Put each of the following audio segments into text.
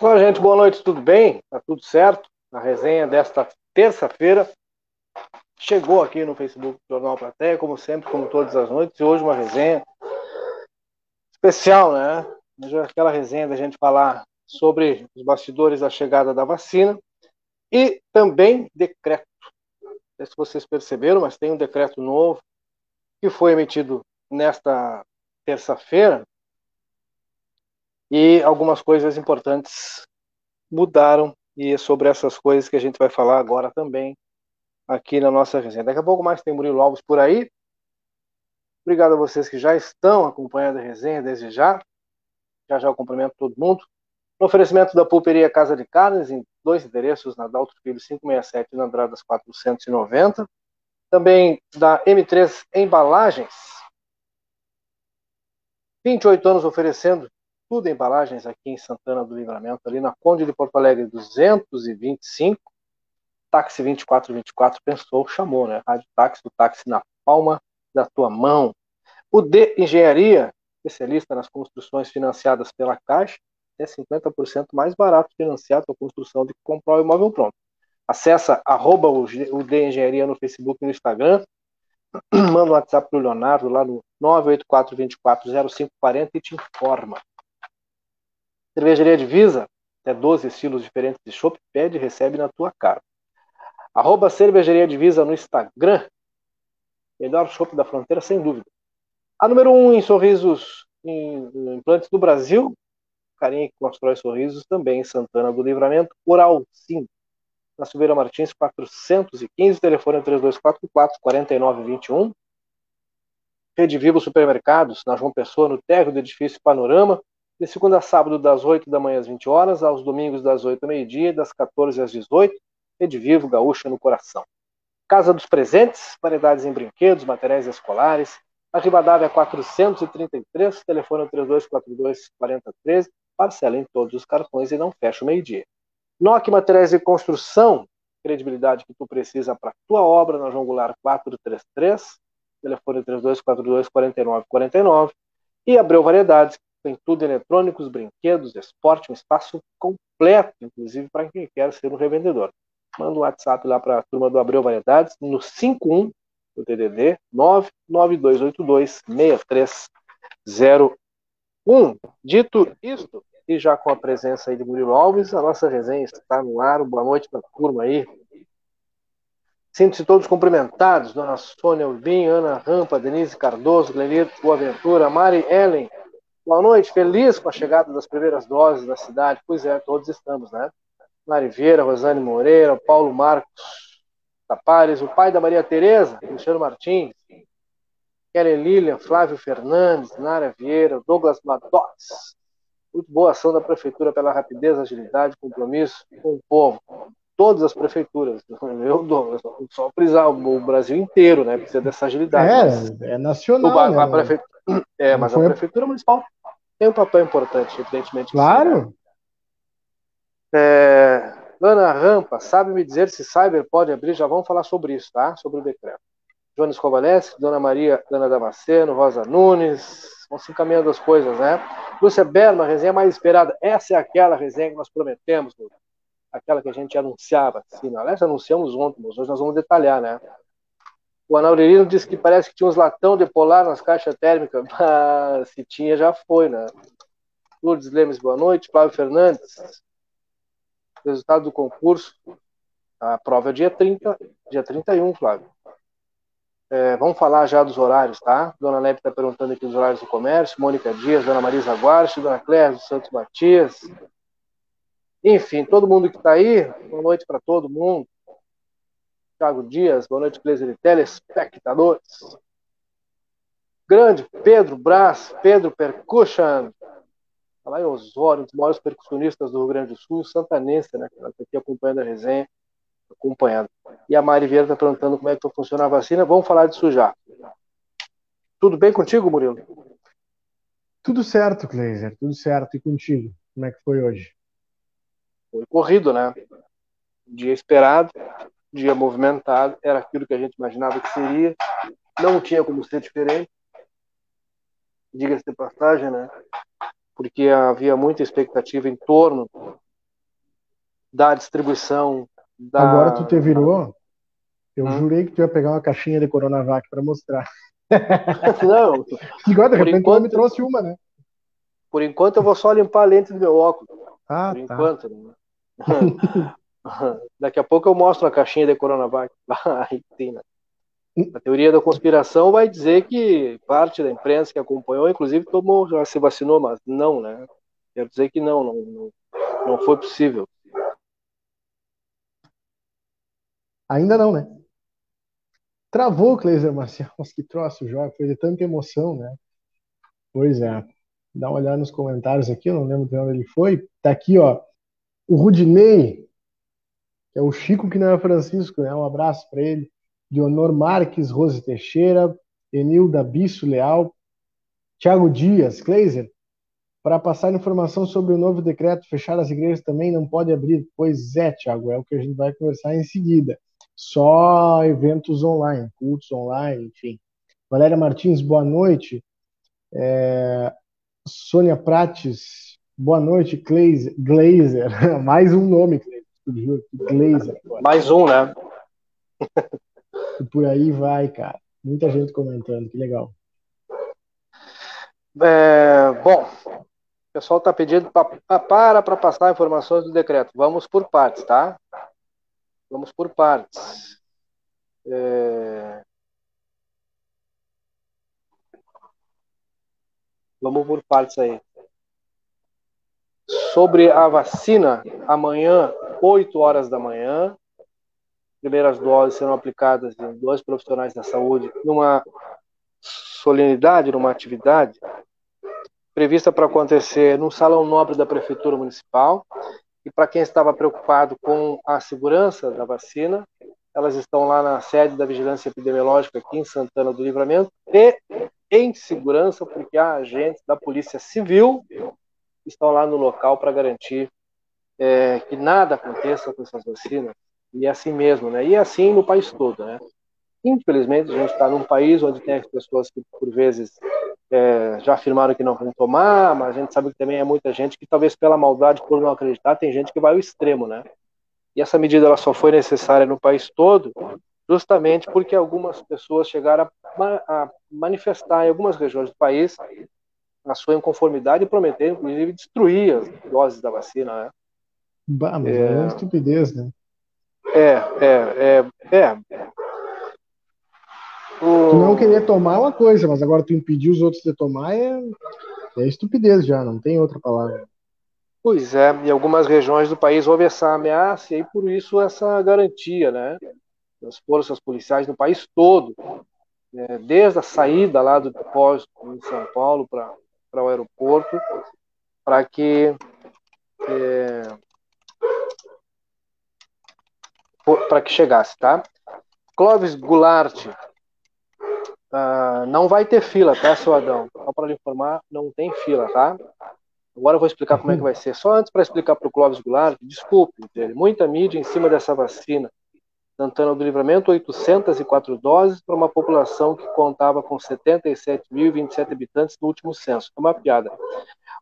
Olá, gente, boa noite, tudo bem? Tá tudo certo? A resenha desta terça-feira chegou aqui no Facebook do Jornal Plateia, como sempre, como todas as noites, e hoje uma resenha especial, né? Aquela resenha da gente falar sobre os bastidores da chegada da vacina e também decreto. Não sei se vocês perceberam, mas tem um decreto novo que foi emitido nesta terça-feira e algumas coisas importantes mudaram e é sobre essas coisas que a gente vai falar agora também aqui na nossa resenha. Daqui a pouco mais tem Murilo Alves por aí. Obrigado a vocês que já estão acompanhando a resenha desde já. Já já eu cumprimento todo mundo. No oferecimento da Pulperia Casa de Carnes, em dois endereços, na Dalto Filho 567 e na Andradas 490. Também da M3 Embalagens. 28 anos oferecendo tudo em embalagens aqui em Santana do Livramento, ali na Conde de Porto Alegre 225, táxi 2424, pensou, chamou, né? Rádio Táxi, o táxi na palma da tua mão. O D Engenharia, especialista nas construções financiadas pela Caixa, é 50% mais barato financiado a construção do que comprar o imóvel pronto. Acesse arroba o D Engenharia no Facebook e no Instagram. Manda um WhatsApp para o Leonardo lá no 984 24 0540 e te informa. Cervejaria Divisa, até 12 estilos diferentes de chopp, pede e recebe na tua cara. Arroba Cervejaria Divisa no Instagram. Melhor chopp da fronteira, sem dúvida. A número 1 um em sorrisos em implantes do Brasil, carinha que constrói sorrisos também em Santana do Livramento, Oral Sim. Na Silveira Martins, 415, telefone 3244 4921. Rede Vivo Supermercados, na João Pessoa, no térreo do edifício Panorama, de segunda a sábado, das 8 da manhã às 20 horas, aos domingos, das 8 ao meio-dia, das 14 às 18, Rede Vivo, Gaúcha no Coração. Casa dos Presentes, variedades em brinquedos, materiais escolares. A Rivadavia 433, telefone 3242 4013, parcela em todos os cartões e não fecha o meio-dia. NOC Materiais de Construção, credibilidade que tu precisa para tua obra na João Goulart 433, telefone 3242 4949. E Abreu Variedades, tem tudo eletrônicos, brinquedos, esporte, um espaço completo, inclusive para quem quer ser um revendedor. Manda um WhatsApp lá para a turma do Abreu Variedades no 51 do TDD 99282 6301. Dito isto, e já com a presença aí de Murilo Alves, a nossa resenha está no ar. Boa noite para a turma aí. Sinto-se todos cumprimentados, Dona Sônia Urbim, Ana Rampa, Denise Cardoso, Glenir Boaventura, Mari Ellen, Boa noite, feliz com a chegada das primeiras doses da cidade. Pois é, todos estamos, né? Mariveira, Rosane Moreira, Paulo Marcos Tapares, o pai da Maria Tereza, Cristiano Martins, Kellen Lilian, Flávio Fernandes, Nara Vieira, Douglas Madots. Muito boa ação da prefeitura pela rapidez, agilidade, compromisso com o povo. Todas as prefeituras. Eu dou, só frisar o Brasil inteiro, né? Precisa dessa agilidade. É, é nacional. né? a prefeitura, é, mas a prefeitura municipal tem um papel importante, evidentemente. Claro. Né? é, Ana Rampa, sabe me dizer se Cyber pode abrir? Já vamos falar sobre isso, tá? Sobre o decreto. Jones Kovaleski, Dona Maria Ana Damasceno, Rosa Nunes, vão se encaminhando as coisas, né? Lúcia Berma, resenha mais esperada. Essa é aquela resenha que nós prometemos, aquela que a gente anunciava. Assim, aliás, anunciamos ontem, mas hoje nós vamos detalhar, né? O Anaurelino disse que parece que tinha uns latão de polar nas caixas térmicas. Mas se tinha, já foi, né? Lourdes Lemes, boa noite. Flávio Fernandes. Resultado do concurso. A prova é dia 30, dia 31, Flávio. É, vamos falar já dos horários, tá? Dona Leve está perguntando aqui os horários do comércio. Mônica Dias, Dona Marisa Guarche, Dona Cléia dos Santos Matias. Enfim, todo mundo que está aí, boa noite para todo mundo. Thiago Dias, boa noite, Cleiser telespectadores. Grande Pedro Brás, Pedro Percussion, tá lá em Osório, um dos maiores percussionistas do Rio Grande do Sul, santanense, né? Ela está aqui acompanhando a resenha, acompanhando. E a Mari Vieira está perguntando como é que vai funcionar a vacina. Vamos falar disso já. Tudo bem contigo, Murilo? Tudo certo, Cleiser, tudo certo. E contigo? Como é que foi hoje? Foi corrido, né? Dia esperado, dia movimentado, era aquilo que a gente imaginava que seria, não tinha como ser diferente, diga-se de passagem, né? Porque havia muita expectativa em torno da distribuição. Da... Agora tu te virou. Eu hum? jurei que tu ia pegar uma caixinha de Coronavac para mostrar. Não. Igual, de repente enquanto... me trouxe uma, né? Por enquanto eu vou só limpar a lente do meu óculos. Ah, Por tá. enquanto. Né? Daqui a pouco eu mostro a caixinha de Coronavac. Né? A teoria da conspiração vai dizer que parte da imprensa que acompanhou, inclusive, tomou, já se vacinou, mas não, né? Quero dizer que não, não, não, não foi possível. Ainda não, né? Travou o Cleiser Marcial. Que troço, jogo. Foi de tanta emoção, né? Pois é. Dá uma olhada nos comentários aqui, eu não lembro de onde ele foi. Tá aqui, ó. O Rudinei, é o Chico que não é Francisco, né? Um abraço para ele. Leonor Marques, Rose Teixeira, Enilda Bisso Leal, Tiago Dias, Kleiser, para passar informação sobre o novo decreto, fechar as igrejas também não pode abrir. Pois é, Tiago, é o que a gente vai conversar em seguida. Só eventos online, cultos online, enfim. Valéria Martins, boa noite. É... Sônia Prates, boa noite, Glazer. Mais um nome, Glazer. Glazer. Mais um, né? E por aí vai, cara. Muita gente comentando, que legal. É, bom, o pessoal está pedindo pra, para para passar informações do decreto. Vamos por partes, tá? Vamos por partes. É... Vamos por partes aí. Sobre a vacina, amanhã, 8 horas da manhã, primeiras doses serão aplicadas em dois profissionais da saúde numa solenidade, numa atividade prevista para acontecer no Salão Nobre da Prefeitura Municipal. E para quem estava preocupado com a segurança da vacina, elas estão lá na sede da Vigilância Epidemiológica aqui em Santana do Livramento e em segurança, porque há agentes da Polícia Civil estão lá no local para garantir é, que nada aconteça com essas vacinas e é assim mesmo, né? E é assim no país todo, né? Infelizmente, a gente está num país onde tem as pessoas que, por vezes, é, já afirmaram que não vão tomar, mas a gente sabe que também é muita gente que, talvez pela maldade, por não acreditar, tem gente que vai ao extremo, né? E essa medida ela só foi necessária no país todo, justamente porque algumas pessoas chegaram a, a manifestar em algumas regiões do país a sua inconformidade e prometer, inclusive, destruir as doses da vacina, né? Bah, mas é, é uma estupidez, né? É, é, é, é. O... Tu não querer tomar é uma coisa, mas agora tu impedir os outros de tomar é, é estupidez já, não tem outra palavra. Pois é, em algumas regiões do país houve essa ameaça e por isso essa garantia, né? Das forças policiais no país todo, né, desde a saída lá do depósito em São Paulo para o aeroporto, para que é, para que chegasse, tá? Clóvis Goulart, uh, não vai ter fila, tá, seu Adão? Só para lhe informar, não tem fila, tá? Agora eu vou explicar como é que vai ser. Só antes para explicar para o Clóvis Goulart, desculpe, dele, muita mídia em cima dessa vacina. Santana do Livramento, 804 doses para uma população que contava com 77.027 habitantes no último censo. É uma piada.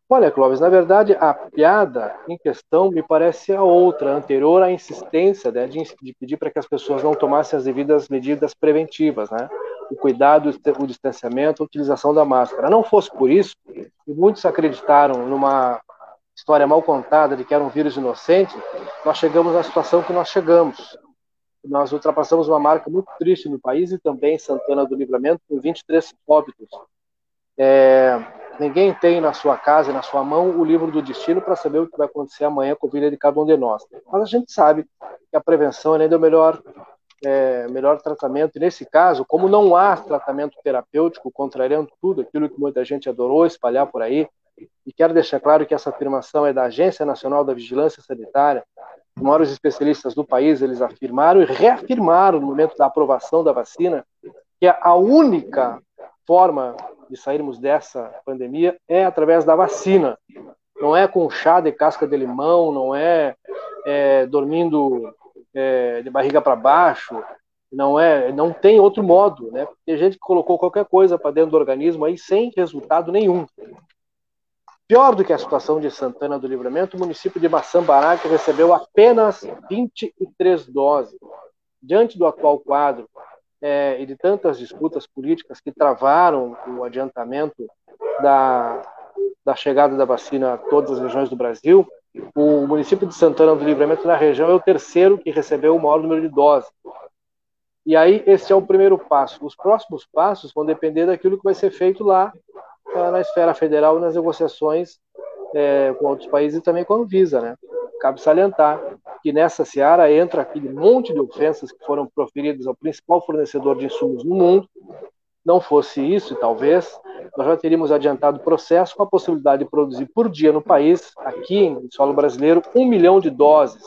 Olha, Clóvis, na verdade, a piada em questão me parece a outra, anterior à insistência né, de, de, pedir para que as pessoas não tomassem as devidas medidas preventivas, né? O cuidado, o distanciamento, a utilização da máscara. Não fosse por isso, e muitos acreditaram numa história mal contada de que era um vírus inocente, nós chegamos na situação que nós chegamos. Nós ultrapassamos uma marca muito triste no país e também em Santana do Livramento, com 23 óbitos. É, Ninguém tem na sua casa, na sua mão, o livro do destino para saber o que vai acontecer amanhã com a vida de cada um de nós. Mas a gente sabe que a prevenção é ainda o melhor, é, melhor tratamento. E nesse caso, como não há tratamento terapêutico, contrariando tudo aquilo que muita gente adorou espalhar por aí, e quero deixar claro que essa afirmação é da Agência Nacional da Vigilância Sanitária, os maiores especialistas do país, eles afirmaram e reafirmaram no momento da aprovação da vacina que a única forma de sairmos dessa pandemia é através da vacina. Não é com chá de casca de limão, não é, é dormindo é, de barriga para baixo, não é, não tem outro modo, né? Tem gente que colocou qualquer coisa para dentro do organismo aí sem resultado nenhum. Pior do que a situação de Santana do Livramento, o município de Maçambará, que recebeu apenas 23 doses. Diante do atual quadro é, e de tantas disputas políticas que travaram o adiantamento da, da chegada da vacina a todas as regiões do Brasil, o município de Santana do Livramento, na região, é o terceiro que recebeu o maior número de doses. E aí, esse é o primeiro passo. Os próximos passos vão depender daquilo que vai ser feito lá eh, na esfera federal, nas negociações é, com outros países e também com a Anvisa, né? Cabe salientar que nessa seara entra aquele monte de ofensas que foram proferidas ao principal fornecedor de insumos no mundo. Não fosse isso, talvez, nós já teríamos adiantado o processo com a possibilidade de produzir por dia no país, aqui em solo brasileiro, um milhão de doses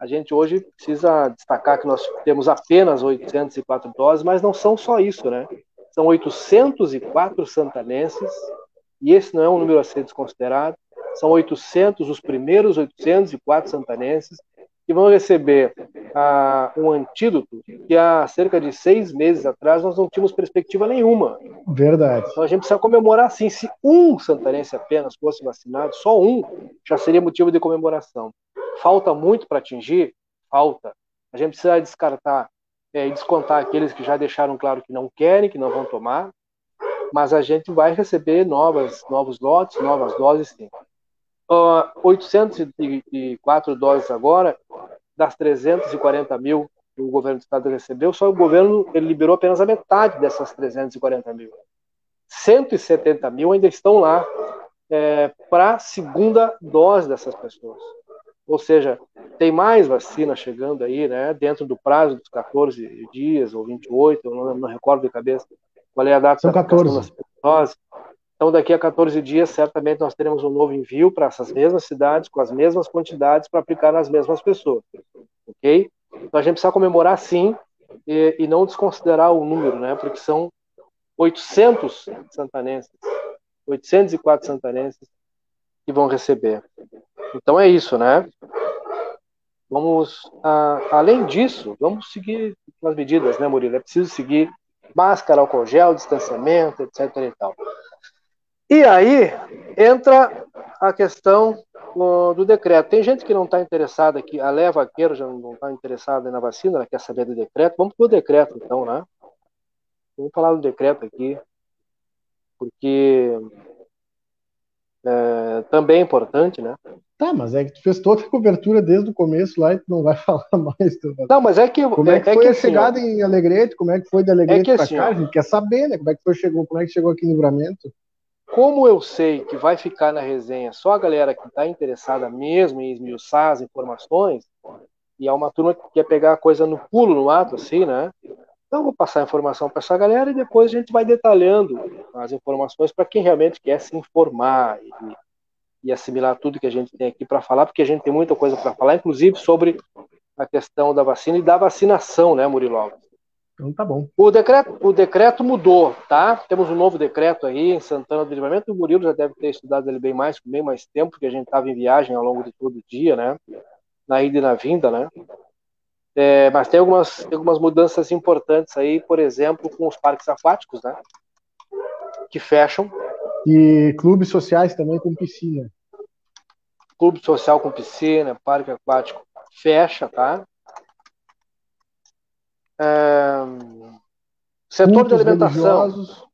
a gente hoje precisa destacar que nós temos apenas 804 doses, mas não são só isso, né? São 804 santanenses, e esse não é um número a ser desconsiderado, são 800, os primeiros 804 santanenses, que vão receber ah, um antídoto que há cerca de seis meses atrás nós não tínhamos perspectiva nenhuma. Verdade. Então a gente precisa comemorar sim. Se um santanense apenas fosse vacinado, só um, já seria motivo de comemoração. Falta muito para atingir? Falta. A gente precisa descartar é, e descontar aqueles que já deixaram claro que não querem, que não vão tomar, mas a gente vai receber novas, novos lotes, novas doses sim. Uh, 804 doses agora, das 340 mil que o governo do estado recebeu, só o governo ele liberou apenas a metade dessas 340 mil. 170 mil ainda estão lá é, para a segunda dose dessas pessoas. Ou seja, tem mais vacina chegando aí, né, dentro do prazo dos 14 dias ou 28, eu não, não recordo de cabeça qual é a data São 14. dose. Então, daqui a 14 dias, certamente nós teremos um novo envio para essas mesmas cidades, com as mesmas quantidades, para aplicar nas mesmas pessoas. Ok? Então, a gente precisa comemorar sim e, e não desconsiderar o número, né? Porque são 800 santanenses, 804 santanenses que vão receber. Então é isso, né? Vamos, além disso, vamos seguir as medidas, né, Murilo? É preciso seguir máscara, álcool gel, distanciamento, etc. E, tal. E aí entra a questão do decreto. Tem gente que não está interessada aqui, a Leva Vaqueiro já não está interessada na vacina, ela quer saber do decreto. Vamos para o decreto, então, né? Vamos falar do decreto aqui, porque é, também é importante, né? Tá, mas é que tu fez toda a cobertura desde o começo lá e tu não vai falar mais. Tu... Não, mas é que como é, é que foi que a assim, chegada em Alegrete, como é que foi de Alegrete é para assim, cá? A gente quer saber, né? Como é que foi chegou, como é que chegou aqui no Livramento? Como eu sei que vai ficar na resenha só a galera que está interessada mesmo em esmiuçar as informações, e é uma turma que quer pegar a coisa no pulo, no ato, assim, né? Então, vou passar a informação para essa galera e depois a gente vai detalhando as informações para quem realmente quer se informar e, e assimilar tudo que a gente tem aqui para falar, porque a gente tem muita coisa para falar, inclusive sobre a questão da vacina e da vacinação, né, Murilo? Então tá bom. O decreto, o decreto mudou, tá? Temos um novo decreto aí em Santana do Livramento. O Murilo já deve ter estudado ele bem mais, com bem mais tempo, porque a gente estava em viagem ao longo de todo o dia, né? Na ida e na vinda, né? É, mas tem algumas, tem algumas mudanças importantes aí, por exemplo, com os parques aquáticos, né? Que fecham. E clubes sociais também com piscina. Clube social com piscina, parque aquático fecha, tá? É, setor de alimentação. religiosos.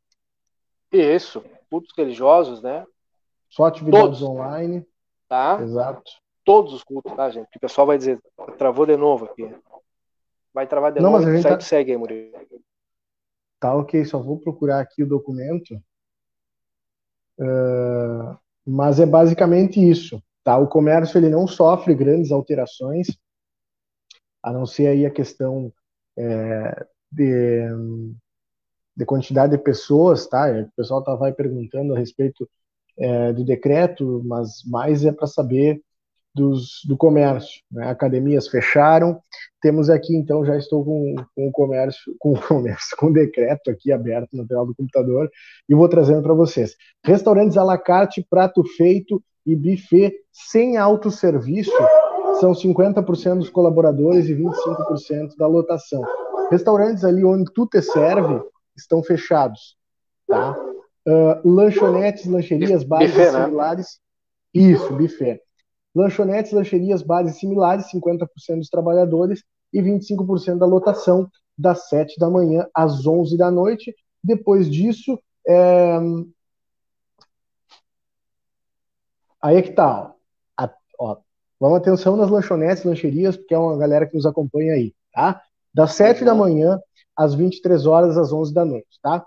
Isso, cultos religiosos, né? Só atividades Todos. online. Tá? Exato. Todos os cultos, tá, gente? O pessoal vai dizer, travou de novo aqui. Vai travar de Não, novo. mas a gente Segue, tá- segue aí, Murilo. Tá ok, só vou procurar aqui o documento. Ah, mas é basicamente isso, tá? O comércio ele não sofre grandes alterações, a não ser aí a questão é, de, de quantidade de pessoas, tá? O pessoal tá, vai perguntando a respeito é, do decreto, mas mais é para saber dos, do comércio. Né? Academias fecharam. Temos aqui, então, já estou com, com o comércio, com o comércio, com o decreto aqui aberto na tela do computador e vou trazendo para vocês. Restaurantes à la carte, prato feito e buffet sem autosserviço são 50% dos colaboradores e 25% da lotação. Restaurantes ali onde tu te serve estão fechados, tá? Uh, lanchonetes, lancherias, bares buffet, né? similares. Isso, buffet. Lanchonetes, lancherias, bares similares, 50% dos trabalhadores e 25% da lotação, das 7 da manhã às 11 da noite. Depois disso, é... aí é que tá. Ó. ó. Vamos atenção nas lanchonetes, lancherias, porque é uma galera que nos acompanha aí, tá? Das 7 da manhã às 23 horas, às 11 da noite, tá?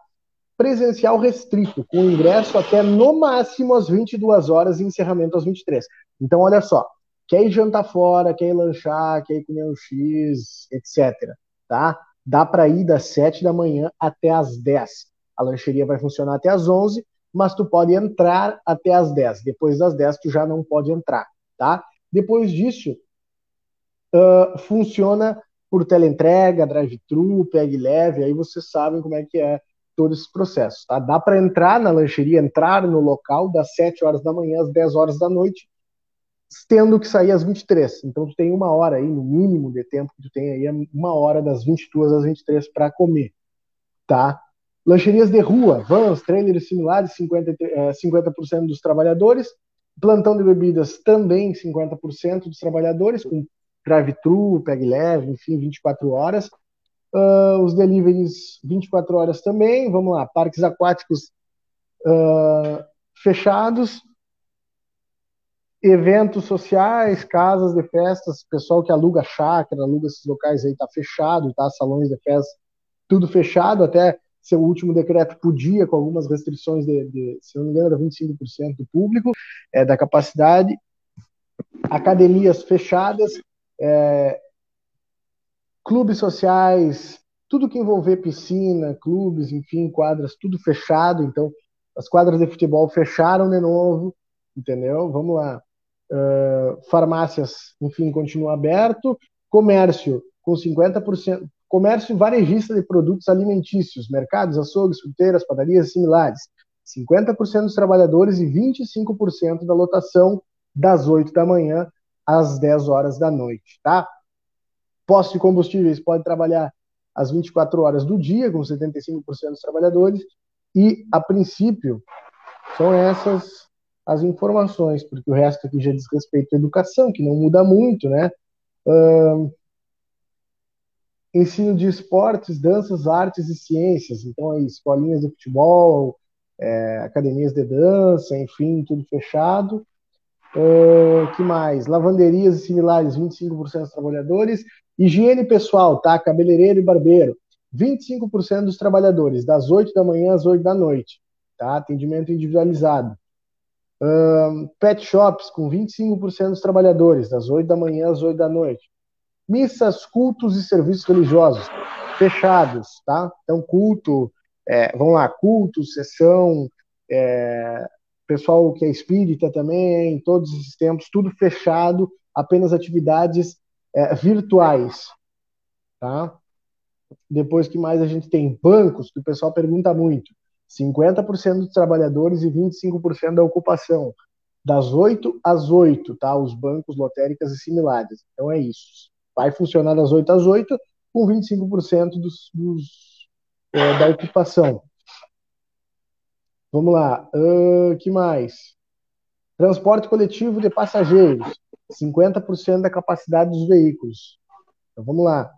Presencial restrito, com ingresso até no máximo às 22 horas e encerramento às 23. Então, olha só, quer ir jantar fora, quer ir lanchar, quer ir comer um X, etc. Tá? Dá para ir das 7 da manhã até as 10. A lancheria vai funcionar até as 11, mas tu pode entrar até as 10. Depois das 10 tu já não pode entrar, tá? Depois disso, uh, funciona por teleentrega, drive-thru, pegue leve, aí vocês sabem como é que é todo esse processo, tá? Dá para entrar na lancheria, entrar no local das 7 horas da manhã às 10 horas da noite, tendo que sair às 23. Então tu tem uma hora aí, no mínimo de tempo que tu tem aí, é uma hora das 22 às 23 para comer, tá? Lancherias de rua, vans, trailers similares, 50%, 50 dos trabalhadores. Plantão de bebidas também 50% dos trabalhadores, com drive-thru, pegue leve, enfim, 24 horas. Uh, os deliveries 24 horas também. Vamos lá, parques aquáticos uh, fechados, eventos sociais, casas de festas, pessoal que aluga chácara, aluga esses locais aí, tá fechado, tá? Salões de festa, tudo fechado, até seu último decreto podia, com algumas restrições de, de se não me engano, era 25% do público, é, da capacidade, academias fechadas, é, clubes sociais, tudo que envolver piscina, clubes, enfim, quadras, tudo fechado. Então, as quadras de futebol fecharam de novo, entendeu? Vamos lá. Uh, farmácias, enfim, continua aberto. Comércio com 50%. Comércio varejista de produtos alimentícios, mercados, açougues, fruteiras, padarias similares. 50% dos trabalhadores e 25% da lotação das 8 da manhã às 10 horas da noite, tá? Posto de combustíveis pode trabalhar às 24 horas do dia, com 75% dos trabalhadores, e, a princípio, são essas as informações, porque o resto aqui já diz respeito à educação, que não muda muito, né? Uh, ensino de esportes, danças, artes e ciências, então aí, escolinhas de futebol, é, academias de dança, enfim, tudo fechado. Uh, que mais? Lavanderias e similares, 25% dos trabalhadores. Higiene pessoal, tá? Cabeleireiro e barbeiro, 25% dos trabalhadores, das 8 da manhã às 8 da noite, tá? Atendimento individualizado. Pet shops, com 25% dos trabalhadores, das 8 da manhã às 8 da noite. Missas, cultos e serviços religiosos, fechados, tá? Então, culto, é, vamos lá, culto, sessão, é, pessoal que é espírita também, em todos esses tempos, tudo fechado, apenas atividades é, virtuais. Tá? Depois que mais a gente tem bancos, que o pessoal pergunta muito. 50% dos trabalhadores e 25% da ocupação. Das 8 às 8, tá? Os bancos, lotéricas e similares. Então é isso. Vai funcionar das 8 às 8, com 25% dos, dos é, da ocupação. Vamos lá. Uh, que mais? Transporte coletivo de passageiros. 50% da capacidade dos veículos. Então, vamos lá.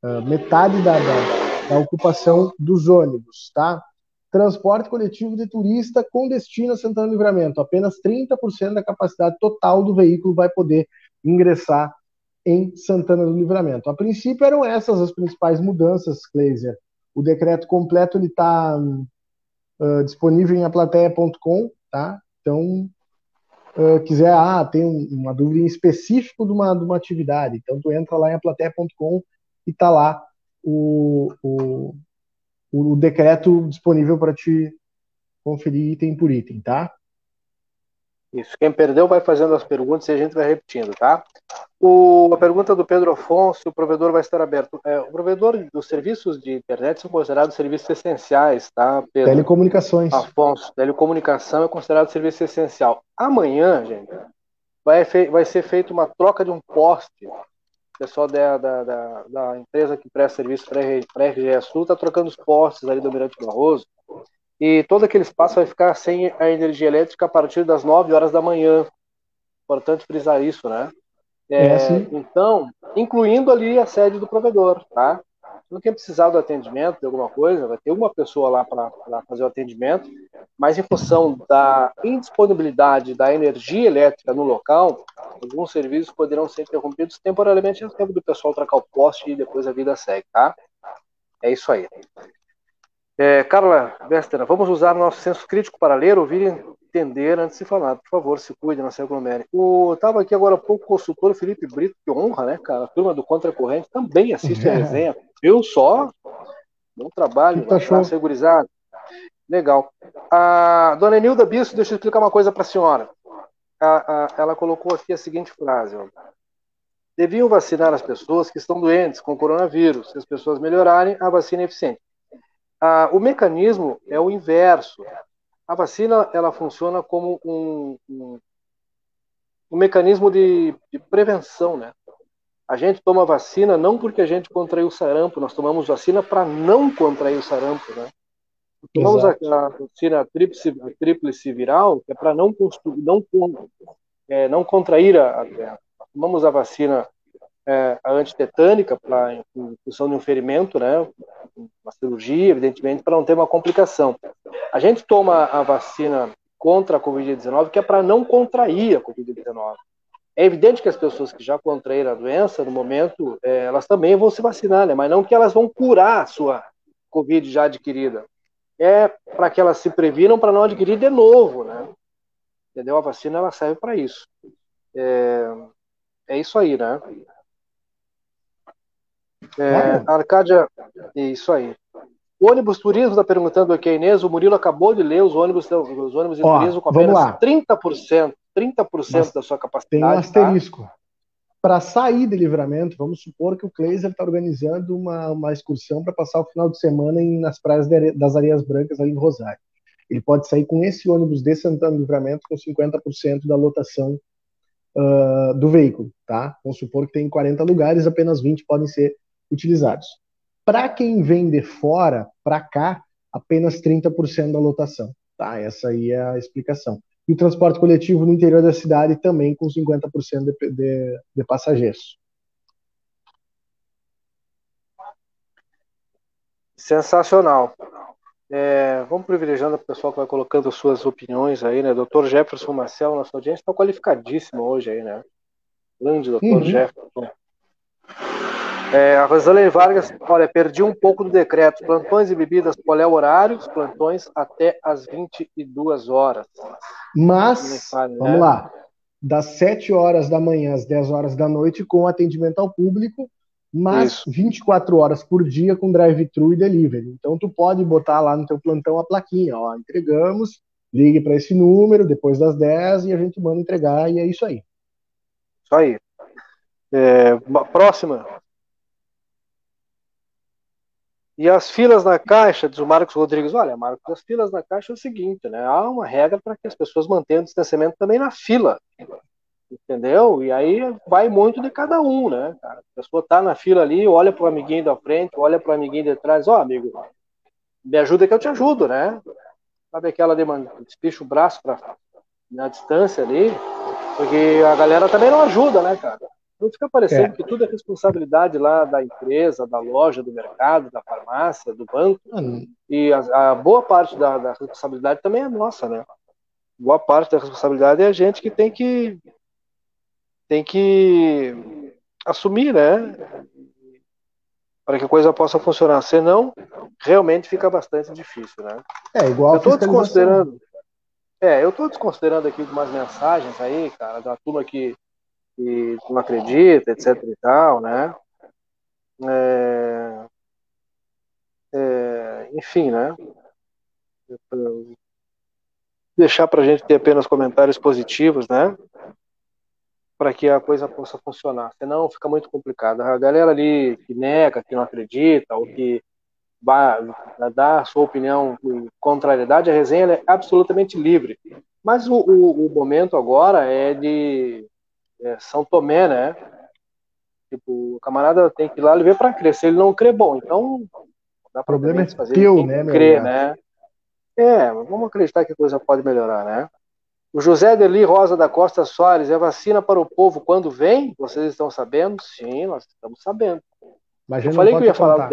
Uh, metade da, da, da, ocupação dos ônibus, tá? Transporte coletivo de turista com destino a Santana Livramento. Apenas 30% da capacidade total do veículo vai poder ingressar em Santana do Livramento. A princípio eram essas as principais mudanças, Kleiser. O decreto completo está uh, disponível em aplateia.com, tá? Então, uh, quiser, ah, tem uma dúvida em específico de uma, de uma atividade, então tu entra lá em aplateia.com e tá lá o, o, o decreto disponível para te conferir item por item, tá? Isso. Quem perdeu vai fazendo as perguntas e a gente vai repetindo, tá? O, a pergunta do Pedro Afonso: o provedor vai estar aberto. É, o provedor dos serviços de internet são considerados serviços essenciais, tá? Pedro? Telecomunicações. Afonso, telecomunicação é considerado serviço essencial. Amanhã, gente, vai, vai ser feita uma troca de um poste. O pessoal da, da, da, da empresa que presta serviço para a RGE Sul está trocando os postes ali do Mirante Barroso. E todo aquele espaço vai ficar sem a energia elétrica a partir das 9 horas da manhã. Importante frisar isso, né? É, é então, incluindo ali a sede do provedor, tá? não quem precisar do atendimento de alguma coisa, vai ter uma pessoa lá para fazer o atendimento, mas em função da indisponibilidade da energia elétrica no local, alguns serviços poderão ser interrompidos temporariamente no tempo do pessoal trocar o poste e depois a vida segue, tá? É isso aí. É, Carla Wester, vamos usar nosso senso crítico para ler, ouvir entender antes de falar. Por favor, se cuide, não se aglomere. O, tava aqui agora há pouco o consultor Felipe Brito, que honra, né, cara? A turma do Contra Corrente também assiste a resenha. Eu só. Bom trabalho, tá show. segurizado. Legal. A dona Nilda Bisso, deixa eu explicar uma coisa para a senhora. Ela colocou aqui a seguinte frase: ó. Deviam vacinar as pessoas que estão doentes com coronavírus. Se as pessoas melhorarem, a vacina é eficiente. Ah, o mecanismo é o inverso. A vacina ela funciona como um, um, um mecanismo de, de, prevenção, né? A gente toma vacina não porque a gente contraiu sarampo, nós tomamos vacina para não contrair o sarampo, né? Tomamos a, a, vacina tríplice, a tríplice viral, que é para não, não, é, não contrair a, a Tomamos a vacina é, a antitetânica para função de um ferimento, né? Uma cirurgia, evidentemente, para não ter uma complicação. A gente toma a vacina contra a Covid-19 que é para não contrair a Covid-19. É evidente que as pessoas que já contraíram a doença, no momento, é, elas também vão se vacinar, né? mas não que elas vão curar a sua Covid já adquirida. É para que elas se previnam para não adquirir de novo, né? Entendeu? A vacina ela serve para isso. É, é isso aí, né? É, Arcádia, isso aí. O ônibus turismo está perguntando aqui a Inês, o Murilo acabou de ler os ônibus, os ônibus de Ó, turismo com apenas lá. 30%, 30% da sua capacidade. Tem um tá? asterisco. Tá? Para sair de livramento, vamos supor que o Kleiser está organizando uma, uma excursão para passar o final de semana em, nas praias de, das Areias Brancas, ali em Rosário. Ele pode sair com esse ônibus de Santana do Livramento com 50% da lotação uh, do veículo, tá? Vamos supor que tem 40 lugares, apenas 20 podem ser utilizados. Para quem vem de fora, para cá, apenas 30% da lotação. Tá? Essa aí é a explicação. E o transporte coletivo no interior da cidade também com 50% de, de, de passageiros. Sensacional. É, vamos privilegiando o pessoal que vai colocando suas opiniões aí, né? Doutor Jefferson Marcel, nossa audiência está qualificadíssima hoje aí, né? Grande doutor uhum. Jefferson. É, a Vargas, olha, perdi um pouco do decreto. Plantões e bebidas, qual é o horário? Os plantões até às 22 horas. Mas, vamos né? lá, das 7 horas da manhã às 10 horas da noite com atendimento ao público, mas Isso. 24 horas por dia com drive-thru e delivery. Então tu pode botar lá no teu plantão a plaquinha, ó, entregamos, ligue para esse número depois das 10 e a gente manda entregar e é isso aí. Isso aí. É, próxima. E as filas na caixa, diz o Marcos Rodrigues, olha, Marcos, as filas na caixa é o seguinte, né? Há uma regra para que as pessoas mantenham o distanciamento também na fila. Entendeu? E aí vai muito de cada um, né? A pessoa tá na fila ali, olha para o amiguinho da frente, olha para o amiguinho de trás, ó, oh, amigo, me ajuda que eu te ajudo, né? Sabe aquela demanda, despicha o braço pra, na distância ali, porque a galera também não ajuda, né, cara? Não fica parecendo é. que tudo é responsabilidade lá da empresa, da loja, do mercado, da farmácia, do banco. Hum. E a, a, boa parte da, da, responsabilidade também é nossa, né? Boa parte da responsabilidade é a gente que tem que tem que assumir, né? Para que a coisa possa funcionar. Senão, realmente fica bastante difícil, né? É igual. Eu estou desconsiderando. É, eu estou desconsiderando aqui algumas mensagens aí, cara, da turma que que não acredita, etc e tal, né? É, é, enfim, né? Deixar para a gente ter apenas comentários positivos, né? Para que a coisa possa funcionar. Senão fica muito complicado. A galera ali que nega, que não acredita, ou que dá a sua opinião contrariedade, a resenha é absolutamente livre. Mas o, o, o momento agora é de é, São Tomé, né? Tipo, o camarada tem que ir lá ele vê para crer. Se ele não crê, bom, então dá problema é fazer teu, né, crer, né? É, vamos acreditar que a coisa pode melhorar, né? O José Deli Rosa da Costa Soares, é vacina para o povo quando vem? Vocês estão sabendo? Sim, nós estamos sabendo. Mas eu falei que eu ia falar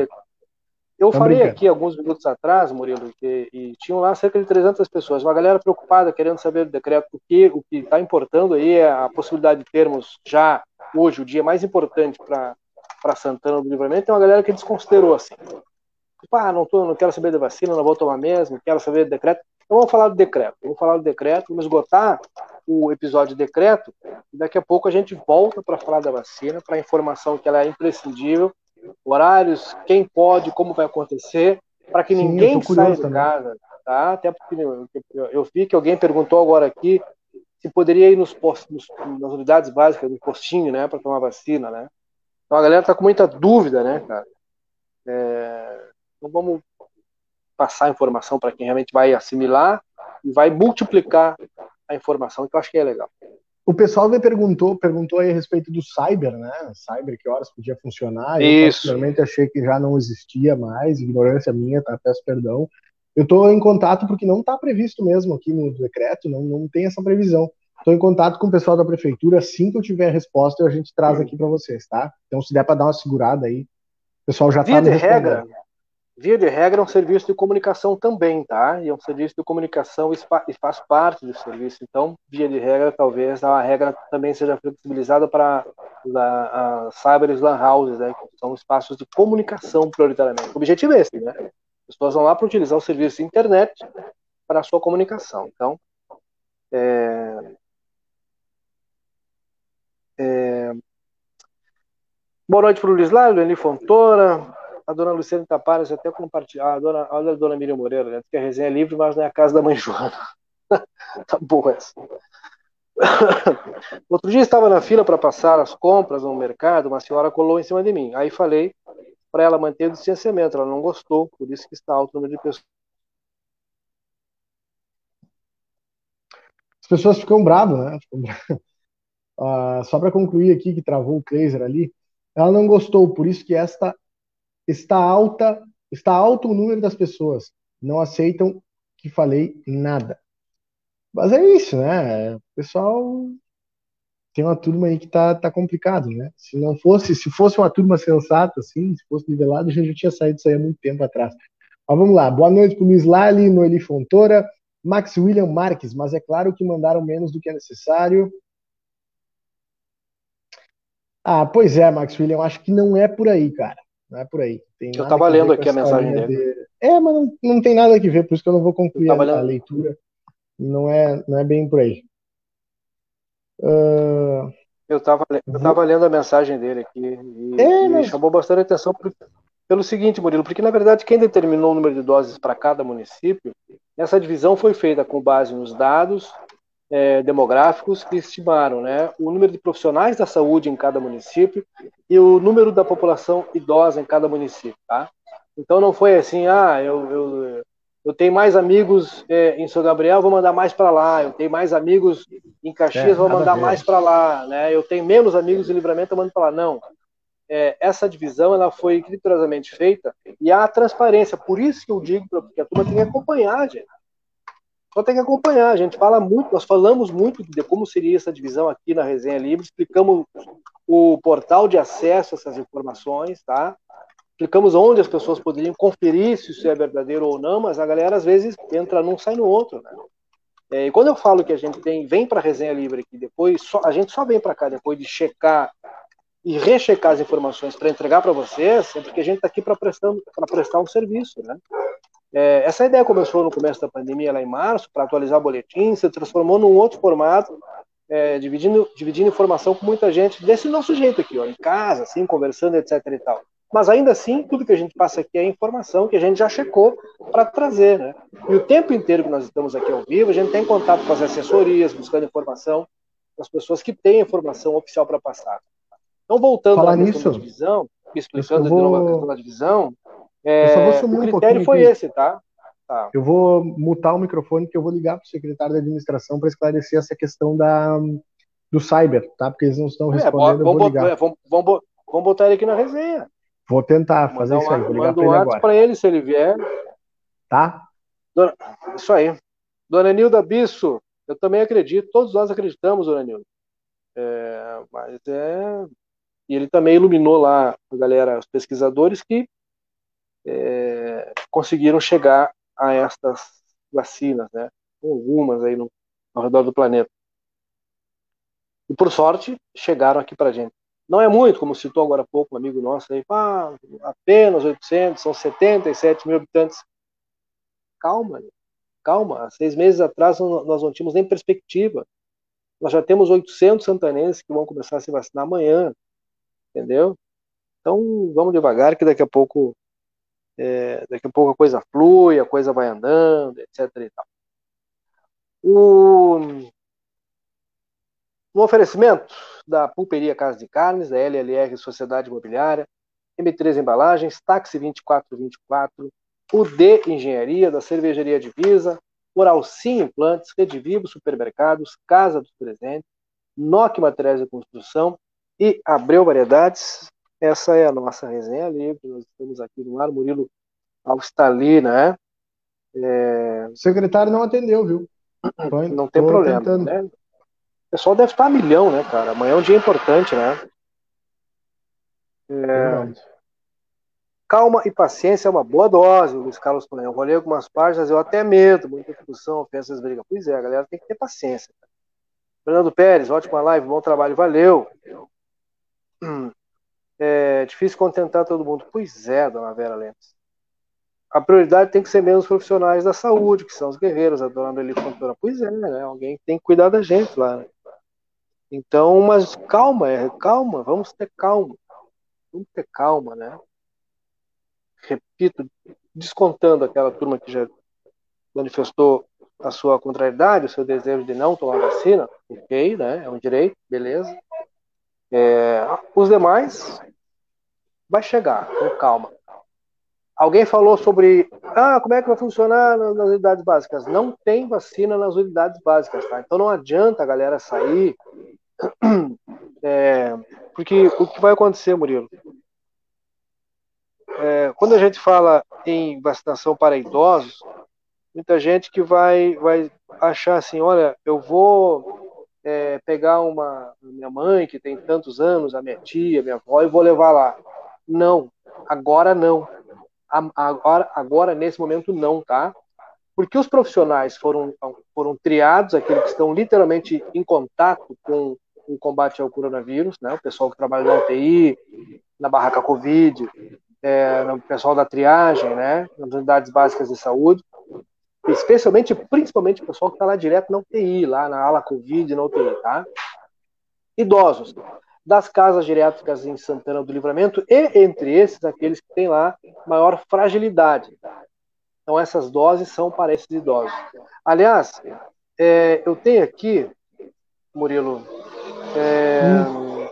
Eu falei aqui alguns minutos atrás, Murilo, que, e tinham lá cerca de 300 pessoas, uma galera preocupada, querendo saber do decreto, porque o que está importando aí é a possibilidade de termos já hoje o dia mais importante para Santana do Livramento, tem uma galera que desconsiderou assim. Tipo, ah, não, tô, não quero saber da vacina, não vou tomar mesmo, quero saber do decreto. Então vamos falar do decreto. Vamos falar do decreto, vamos esgotar o episódio de decreto, e daqui a pouco a gente volta para falar da vacina, para a informação que ela é imprescindível horários, quem pode, como vai acontecer, para que Sim, ninguém saia de casa, tá? Até porque eu, eu, vi que alguém perguntou agora aqui se poderia ir nos postos, nas unidades básicas do postinho, né, para tomar vacina, né? Então a galera está com muita dúvida, né, cara? É, então vamos passar a informação para quem realmente vai assimilar e vai multiplicar a informação, que eu acho que é legal. O pessoal me perguntou, perguntou aí a respeito do Cyber, né? Cyber, que horas podia funcionar. Isso. Eu realmente achei que já não existia mais, ignorância minha, tá? Peço perdão. Eu estou em contato porque não está previsto mesmo aqui no decreto, não, não tem essa previsão. Estou em contato com o pessoal da prefeitura, assim que eu tiver a resposta, a gente traz aqui para vocês, tá? Então, se der para dar uma segurada aí, o pessoal já está me respondendo. regra, via de regra, é um serviço de comunicação também, tá? E é um serviço de comunicação e faz parte do serviço. Então, via de regra, talvez a regra também seja flexibilizada para as cyber lan houses, né? Que são espaços de comunicação prioritariamente. O objetivo é esse, né? As pessoas vão lá para utilizar o serviço de internet para a sua comunicação. Então, é... É... Boa noite para o Luiz Lázaro, Eli Fontoura, a dona Luciana Tapares até compartilhou. A dona, olha a dona Miriam Moreira, né? que a resenha é livre, mas não é a casa da mãe Joana. tá boa essa. Outro dia estava na fila para passar as compras no mercado, uma senhora colou em cima de mim. Aí falei para ela manter o distanciamento, ela não gostou, por isso que está alto o número de pessoas. As pessoas ficam bravas, né? Ficam bravas. Uh, só para concluir aqui que travou o Kleiser ali, ela não gostou, por isso que esta está alta, está alto o número das pessoas. Não aceitam que falei nada. Mas é isso, né? O pessoal tem uma turma aí que tá, tá complicado, né? Se não fosse, se fosse uma turma sensata, assim, se fosse nivelado, a gente já tinha saído disso aí há muito tempo atrás. Mas vamos lá. Boa noite para o Luiz Lali, Noeli Fontoura, Max William Marques, mas é claro que mandaram menos do que é necessário. Ah, pois é, Max William, acho que não é por aí, cara. Não é por aí. Tem eu estava lendo aqui a mensagem dele. De... É, mas não, não tem nada que ver, por isso que eu não vou concluir a, a, leitura. Não é, não é bem por aí. Uh... Eu estava eu tava lendo a mensagem dele aqui e, é, mas... chamou bastante atenção por, pelo seguinte, Murilo, porque na verdade quem determinou o número de doses para cada município, essa divisão foi feita com base nos dados é, demográficos que estimaram né, o número de profissionais da saúde em cada município e o número da população idosa em cada município. Tá? Então não foi assim, ah, eu, eu, eu tenho mais amigos é, em São Gabriel, vou mandar mais para lá. Eu tenho mais amigos em Caxias, é, vou mandar mais para lá. Né? Eu tenho menos amigos em Livramento, eu mando para lá. Não. É, essa divisão ela foi criteriosamente feita e há transparência. Por isso que eu digo que a turma tem que acompanhar, gente. Só tem que acompanhar. A gente fala muito, nós falamos muito de como seria essa divisão aqui na Resenha Livre, explicamos o portal de acesso a essas informações, tá? Explicamos onde as pessoas poderiam conferir se isso é verdadeiro ou não, mas a galera às vezes entra num, sai no outro, né? É, e quando eu falo que a gente tem, vem para a Resenha Livre aqui depois, só, a gente só vem para cá depois de checar e rechecar as informações para entregar para vocês, é porque a gente está aqui para prestar, prestar um serviço, né? É, essa ideia começou no começo da pandemia, lá em março, para atualizar o boletim, se transformou num outro formato, é, dividindo, dividindo informação com muita gente desse nosso jeito aqui, ó, em casa, assim, conversando, etc e tal. Mas ainda assim, tudo que a gente passa aqui é informação que a gente já checou para trazer, né? E o tempo inteiro que nós estamos aqui ao vivo, a gente tem contato com as assessorias, buscando informação, com as pessoas que têm informação oficial para passar. Então, voltando Falar à questão da divisão, explicando vou... de novo a questão da divisão, é, eu só vou sumir o critério um foi aqui. esse, tá? tá? Eu vou mutar o microfone que eu vou ligar para o secretário da administração para esclarecer essa questão da, do cyber, tá? Porque eles não estão é, respondendo. É, vamos, botar, vamos, vamos, vamos, botar ele aqui na resenha. Vou tentar fazer isso aí. Vou ligar para ele agora. para ele se ele vier. Tá? Dona, isso aí. Dona Nilda Bisso, eu também acredito, todos nós acreditamos, Dona Nilda. É, mas é. E ele também iluminou lá a galera, os pesquisadores que é, conseguiram chegar a estas vacinas, né? Algumas aí no, ao redor do planeta. E por sorte, chegaram aqui para gente. Não é muito, como citou agora há pouco um amigo nosso aí, ah, apenas 800, são 77 mil habitantes. Calma, calma. Há seis meses atrás nós não tínhamos nem perspectiva. Nós já temos 800 santanenses que vão começar a se vacinar amanhã, entendeu? Então vamos devagar que daqui a pouco é, daqui a pouco a coisa flui, a coisa vai andando, etc. E tal. O, no oferecimento da Pulperia Casa de Carnes, da LLR Sociedade Imobiliária, M3 Embalagens, Táxi 2424, UD Engenharia, da Cervejaria Divisa, Oralcim Implantes, Rede Vivo Supermercados, Casa dos Presentes, NOC Materiais de Construção e Abreu Variedades. Essa é a nossa resenha livre. Nós estamos aqui no ar. Murilo Alstali, né? É... O secretário não atendeu, viu? não tem problema. Né? O pessoal deve estar a milhão, né, cara? Amanhã é um dia importante, né? É... Calma e paciência é uma boa dose, Luiz Carlos Cunha. Eu vou ler algumas páginas, eu até medo, muita discussão, ofensas, briga. Pois é, a galera tem que ter paciência. Fernando Pérez, ótima live, bom trabalho, valeu. É difícil contentar todo mundo. Pois é, dona Vera Lemos. A prioridade tem que ser mesmo os profissionais da saúde, que são os guerreiros, a dona Beli Fontoura. Pois é, né? Alguém tem que cuidar da gente lá, né? Então, mas calma, é, calma, vamos ter calma. Vamos ter calma, né? Repito, descontando aquela turma que já manifestou a sua contrariedade, o seu desejo de não tomar vacina, ok, né? É um direito, beleza. É, os demais vai chegar, com calma. Alguém falou sobre ah, como é que vai funcionar nas, unidades básicas. Não tem vacina nas unidades básicas, tá? Então não adianta a galera sair. É, porque o que vai acontecer, Murilo? É, quando a gente fala em vacinação para idosos, muita gente que vai, vai achar assim, olha, eu vou é, pegar uma minha mãe que tem tantos anos, a minha tia, minha avó, e vou levar lá. Não, agora não. Agora, agora nesse momento não, tá? Porque os profissionais foram, foram triados, aqueles que estão literalmente em contato com o combate ao coronavírus, né? O pessoal que trabalha na UTI, na barraca Covid, é, o pessoal da triagem, né? Nas unidades básicas de saúde, especialmente, principalmente o pessoal que está lá direto na UTI, lá na ala Covid, na UTI, tá? Idosos, das casas geriátricas em Santana do Livramento e, entre esses, aqueles que têm lá maior fragilidade. Então, essas doses são para esses idosos. Aliás, é, eu tenho aqui, Murilo, é, hum.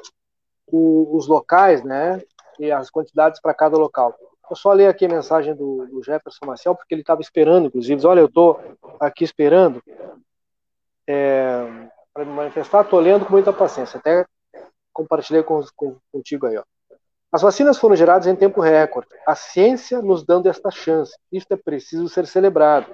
o, os locais, né, e as quantidades para cada local. Eu só ler aqui a mensagem do, do Jefferson Marcel, porque ele estava esperando, inclusive. Olha, eu estou aqui esperando é, para me manifestar, estou lendo com muita paciência. Até compartilhei com, com, contigo aí. Ó. As vacinas foram geradas em tempo recorde. A ciência nos dando esta chance. Isto é preciso ser celebrado.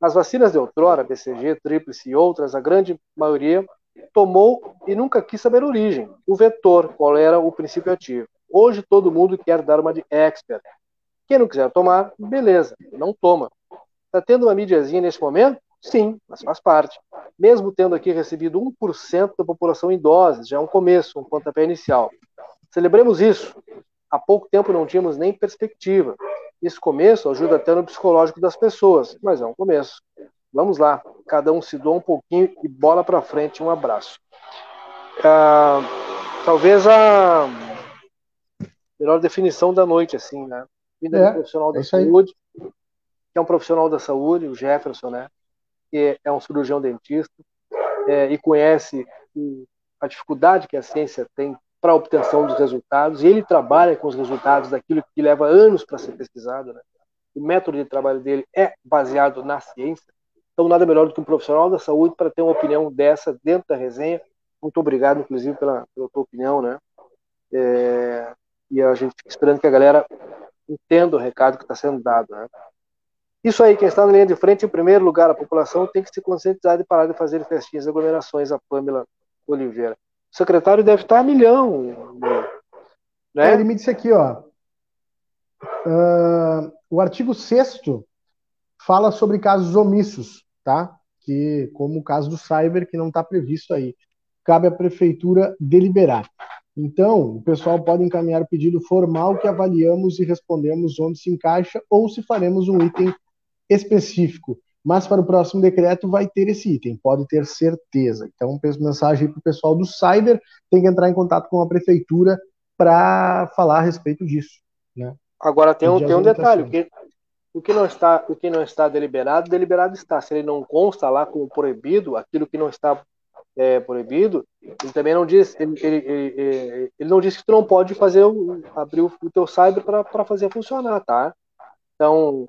As vacinas de outrora, BCG, Tríplice e outras, a grande maioria tomou e nunca quis saber a origem, o vetor, qual era o princípio ativo. Hoje todo mundo quer dar uma de expert. Quem não quiser tomar, beleza, não toma. Está tendo uma mídiazinha nesse momento? Sim, mas faz parte. Mesmo tendo aqui recebido 1% da população em doses, já é um começo, um pontapé inicial. Celebremos isso. Há pouco tempo não tínhamos nem perspectiva. Esse começo ajuda até no psicológico das pessoas, mas é um começo. Vamos lá, cada um se doa um pouquinho e bola para frente. Um abraço. Ah, talvez a melhor definição da noite, assim, né? Vida é, profissional da é saúde, que é um profissional da saúde, o Jefferson, né? Que é um cirurgião dentista é, e conhece a dificuldade que a ciência tem para a obtenção dos resultados, e ele trabalha com os resultados daquilo que leva anos para ser pesquisado. Né? O método de trabalho dele é baseado na ciência, então nada melhor do que um profissional da saúde para ter uma opinião dessa dentro da resenha. Muito obrigado, inclusive, pela, pela tua opinião, né? É, e a gente fica esperando que a galera entenda o recado que está sendo dado, né? Isso aí, quem está na linha de frente, em primeiro lugar, a população tem que se conscientizar de parar de fazer festinhas e aglomerações, a Pamela Oliveira. O secretário deve estar a milhão. Né? É, ele me disse aqui, ó. Uh, o artigo 6 fala sobre casos omissos, tá? Que, como o caso do cyber, que não está previsto aí. Cabe à prefeitura deliberar. Então, o pessoal pode encaminhar pedido formal que avaliamos e respondemos onde se encaixa ou se faremos um item específico. Mas para o próximo decreto vai ter esse item, pode ter certeza. Então, mensagem para o pessoal do Cyber, tem que entrar em contato com a prefeitura para falar a respeito disso. Né? Agora tem um, tem um detalhe, o que, o que, não está, o que não está deliberado, deliberado está. Se ele não consta lá como proibido, aquilo que não está é, proibido, ele também não diz, ele, ele, ele, ele, não diz que tu não pode fazer o, abrir o, o teu cyber para fazer funcionar, tá? Então,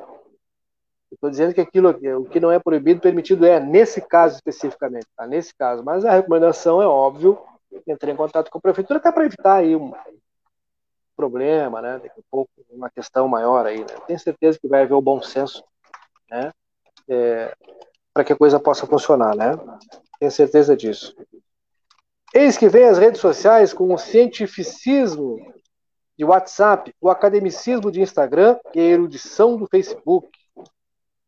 Estou dizendo que aquilo, o que não é proibido, permitido é, nesse caso especificamente, tá? Nesse caso. Mas a recomendação é óbvio, entrar em contato com a prefeitura até para evitar aí um problema, né? Daqui a pouco, uma questão maior aí, né? Tenho certeza que vai haver o bom senso, né? É, para que a coisa possa funcionar, né? Tenho certeza disso. Eis que vem as redes sociais com o cientificismo de WhatsApp, o academicismo de Instagram e a erudição do Facebook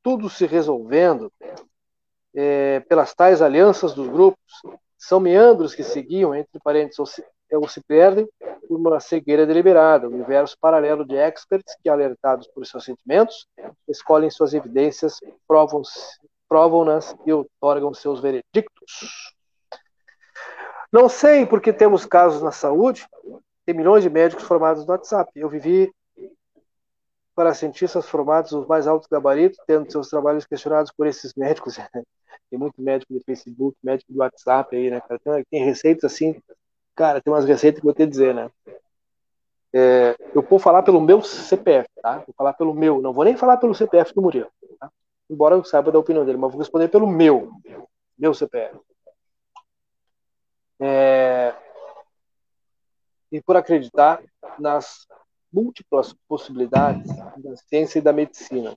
tudo se resolvendo é, pelas tais alianças dos grupos, são meandros que seguiam, entre parênteses, ou se, ou se perdem por uma cegueira deliberada, um universo paralelo de experts que, alertados por seus sentimentos, escolhem suas evidências, provam-nas provam e otorgam seus veredictos. Não sei porque temos casos na saúde, tem milhões de médicos formados no WhatsApp. Eu vivi para cientistas formados os mais altos gabaritos, tendo seus trabalhos questionados por esses médicos. tem muito médico do Facebook, médico do WhatsApp aí, né, cara? Tem, tem receitas assim, cara, tem umas receitas que eu vou te dizer, né? É, eu vou falar pelo meu CPF, tá? Vou falar pelo meu, não vou nem falar pelo CPF do Murilo, tá? Embora eu saiba da opinião dele, mas vou responder pelo meu, meu CPF. É, e por acreditar nas múltiplas possibilidades da ciência e da medicina.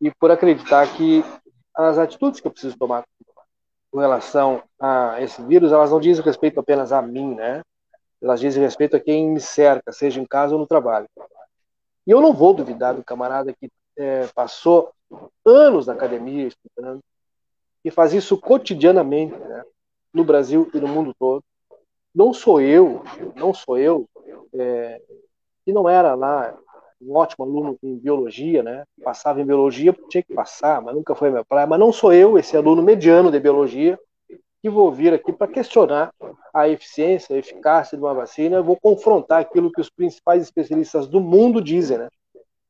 E por acreditar que as atitudes que eu preciso tomar com relação a esse vírus, elas não dizem respeito apenas a mim, né? Elas dizem respeito a quem me cerca, seja em casa ou no trabalho. E eu não vou duvidar do camarada que é, passou anos na academia estudando e faz isso cotidianamente, né? no Brasil e no mundo todo. Não sou eu, não sou eu é, que não era lá um ótimo aluno em biologia, né? Passava em biologia porque tinha que passar, mas nunca foi meu praia. Mas não sou eu, esse aluno mediano de biologia, que vou vir aqui para questionar a eficiência, a eficácia de uma vacina. Eu vou confrontar aquilo que os principais especialistas do mundo dizem, né?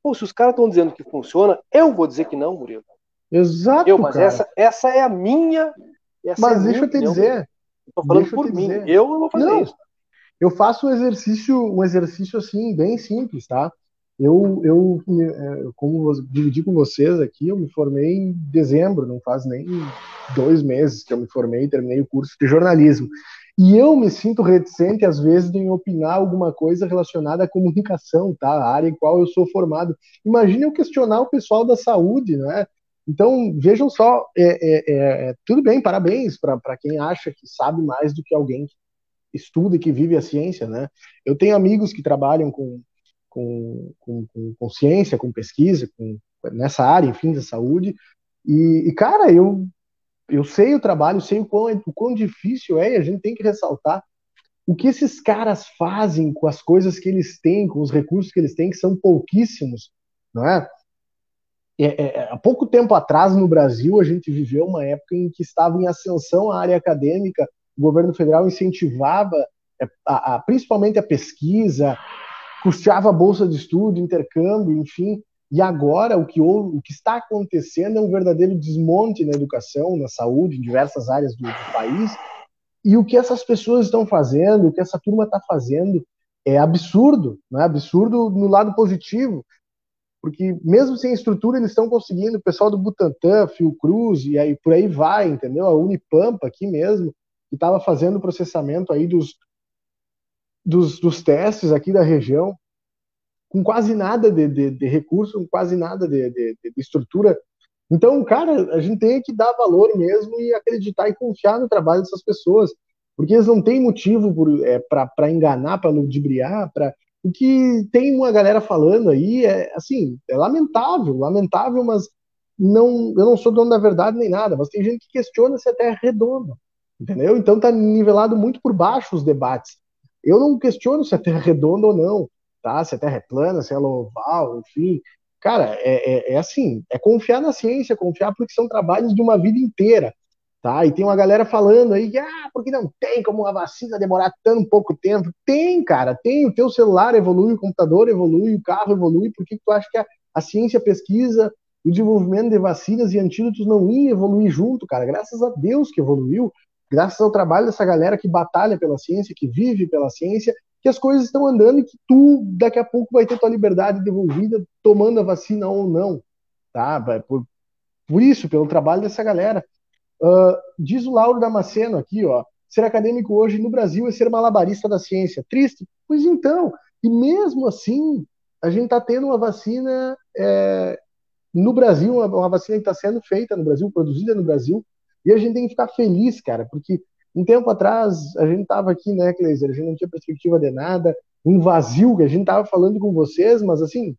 Pô, se os caras estão dizendo que funciona, eu vou dizer que não, Murilo. Exato. Eu, mas cara. essa, essa é a minha. mas é deixa eu te opinião. dizer. Estou falando por mim. Dizer. Eu não vou fazer não. isso. Eu faço um exercício, um exercício assim, bem simples, tá? Eu, eu, é, como dividi com vocês aqui, eu me formei em dezembro, não faz nem dois meses que eu me formei e terminei o curso de jornalismo. E eu me sinto reticente, às vezes, em opinar alguma coisa relacionada à comunicação, tá? A área em qual eu sou formado. Imagine eu questionar o pessoal da saúde, né? Então, vejam só, é, é, é, tudo bem, parabéns para quem acha que sabe mais do que alguém que estuda e que vive a ciência, né? Eu tenho amigos que trabalham com, com, com, com, com ciência, com pesquisa, com, nessa área, enfim, da saúde, e, e, cara, eu, eu sei o trabalho, sei o quão, o quão difícil é, e a gente tem que ressaltar o que esses caras fazem com as coisas que eles têm, com os recursos que eles têm, que são pouquíssimos, não é? É, é, é, há pouco tempo atrás, no Brasil, a gente viveu uma época em que estava em ascensão a área acadêmica o governo federal incentivava é, a, a, principalmente a pesquisa, custeava a bolsa de estudo, intercâmbio, enfim. E agora o que, o que está acontecendo é um verdadeiro desmonte na educação, na saúde, em diversas áreas do, do país. E o que essas pessoas estão fazendo, o que essa turma está fazendo, é absurdo, né? absurdo no lado positivo, porque mesmo sem estrutura eles estão conseguindo, o pessoal do Butantan, Fiocruz e aí por aí vai, entendeu? A Unipampa aqui mesmo, que estava fazendo o processamento aí dos, dos, dos testes aqui da região. com quase nada de, de, de recurso, com quase nada de, de, de, estrutura. Então, cara, a gente tem que dar valor mesmo e acreditar e confiar no trabalho dessas pessoas, porque eles não têm motivo é, para enganar, para ludibriar, para o que tem uma galera falando aí é assim, é lamentável, lamentável, mas não, eu não sou dono da verdade nem nada, mas tem gente que questiona se a Terra é redonda, entendeu? Então tá nivelado muito por baixo os debates. Eu não questiono se a Terra é redonda ou não, tá? Se a Terra é plana, se ela é oval, enfim. Cara, é, é, é assim, é confiar na ciência, confiar porque são trabalhos de uma vida inteira, tá? E tem uma galera falando aí que, ah, porque não tem como a vacina demorar tão pouco tempo. Tem, cara, tem. O teu celular evolui, o computador evolui, o carro evolui. Por que tu acha que a, a ciência pesquisa o desenvolvimento de vacinas e antídotos não ia evoluir junto, cara? Graças a Deus que evoluiu, graças ao trabalho dessa galera que batalha pela ciência, que vive pela ciência, que as coisas estão andando e que tu, daqui a pouco, vai ter tua liberdade devolvida tomando a vacina ou não, tá? Por, por isso, pelo trabalho dessa galera. Uh, diz o Lauro Damasceno aqui, ó, ser acadêmico hoje no Brasil é ser malabarista da ciência. Triste? Pois então, e mesmo assim, a gente está tendo uma vacina é, no Brasil, uma, uma vacina que está sendo feita no Brasil, produzida no Brasil, e a gente tem que ficar feliz, cara, porque um tempo atrás a gente estava aqui, né, Kleiser, a gente não tinha perspectiva de nada, um vazio, que a gente estava falando com vocês, mas assim,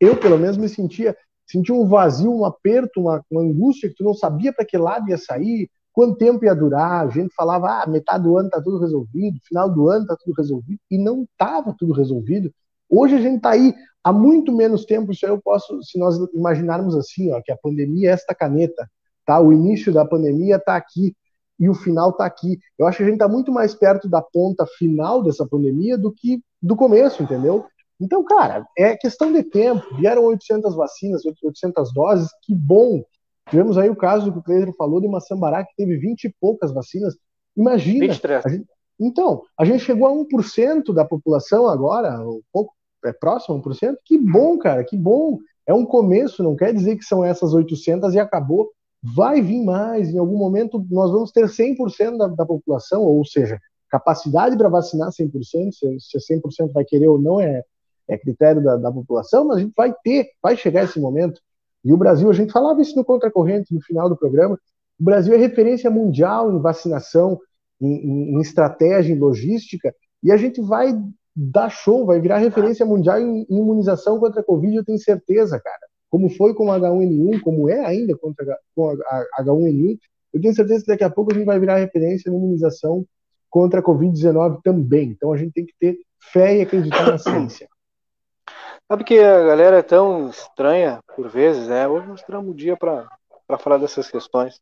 eu pelo menos me sentia, sentia um vazio, um aperto, uma, uma angústia que tu não sabia para que lado ia sair, quanto tempo ia durar, a gente falava, ah, metade do ano tá tudo resolvido, final do ano tá tudo resolvido, e não estava tudo resolvido. Hoje a gente está aí há muito menos tempo, isso eu posso, se nós imaginarmos assim, ó, que a pandemia é esta caneta, tá? O início da pandemia está aqui e o final está aqui. Eu acho que a gente está muito mais perto da ponta final dessa pandemia do que do começo, entendeu? Então, cara, é questão de tempo. Vieram 800 vacinas, 800 doses, que bom. Tivemos aí o caso que o Cleiton falou de uma Sambará que teve 20 e poucas vacinas. Imagina. 23. A gente, então, a gente chegou a 1% da população agora, um pouco é próximo a 1%. Que bom, cara, que bom. É um começo, não quer dizer que são essas 800 e acabou. Vai vir mais, em algum momento nós vamos ter 100% da, da população, ou seja, capacidade para vacinar 100%, se, se 100% vai querer ou não é, é critério da, da, população, mas a gente vai ter, vai chegar esse momento. E o Brasil, a gente falava isso no Contracorrente no final do programa, o Brasil é referência mundial em vacinação, em, em, em estratégia, em logística, e a gente vai dar show, vai virar referência mundial em imunização contra a Covid, eu tenho certeza, cara como foi com o H1N1, como é ainda contra, com a H1N1, eu tenho certeza que daqui a pouco a gente vai virar referência na imunização contra a Covid-19 também. Então a gente tem que ter fé e acreditar na ciência. Sabe que a galera é tão estranha por vezes, né? Hoje nós tiramos um dia para falar dessas questões.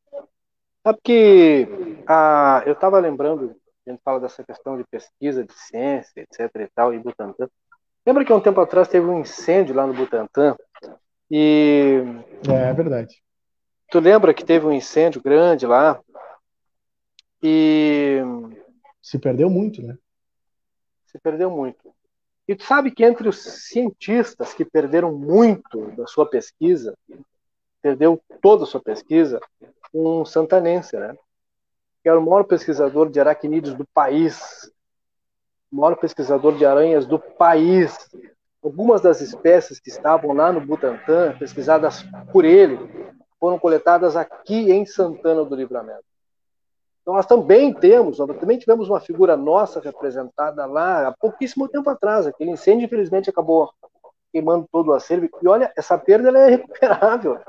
Sabe que a, eu estava lembrando, a gente fala dessa questão de pesquisa, de ciência, etc e tal, e Butantan. Lembra que um tempo atrás teve um incêndio lá no Butantan e. É, é verdade. Tu lembra que teve um incêndio grande lá? E. Se perdeu muito, né? Se perdeu muito. E tu sabe que entre os cientistas que perderam muito da sua pesquisa, perdeu toda a sua pesquisa, um santanense, né? Que era o maior pesquisador de aracnídeos do país, o maior pesquisador de aranhas do país, Algumas das espécies que estavam lá no Butantã, pesquisadas por ele, foram coletadas aqui em Santana do Livramento. Então nós também temos, nós também tivemos uma figura nossa representada lá há pouquíssimo tempo atrás. Aquele incêndio, infelizmente, acabou queimando todo o acervo. E olha, essa perda é recuperável.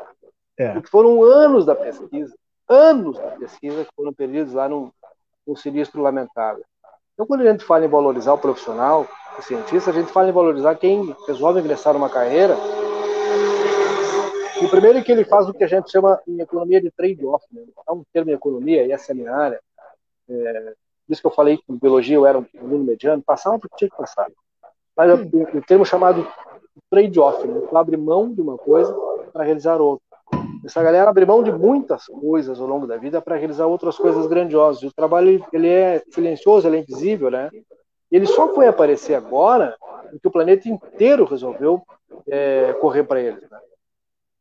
É. Porque foram anos da pesquisa, anos da pesquisa que foram perdidos lá num, num sinistro lamentável. Então, quando a gente fala em valorizar o profissional, o cientista, a gente fala em valorizar quem resolve ingressar numa carreira. E o primeiro é que ele faz o que a gente chama em economia de trade-off. Né? É um termo em economia, e essa é a minha área. É, por isso que eu falei que em biologia eu era um aluno mediano, passava porque tinha que passar. Mas o, o termo chamado trade-off, né? Tu abre mão de uma coisa para realizar outra. Essa galera abre mão de muitas coisas ao longo da vida para realizar outras coisas grandiosas. O trabalho ele é silencioso, ele é invisível, né? Ele só foi aparecer agora porque o planeta inteiro resolveu é, correr para ele. Né?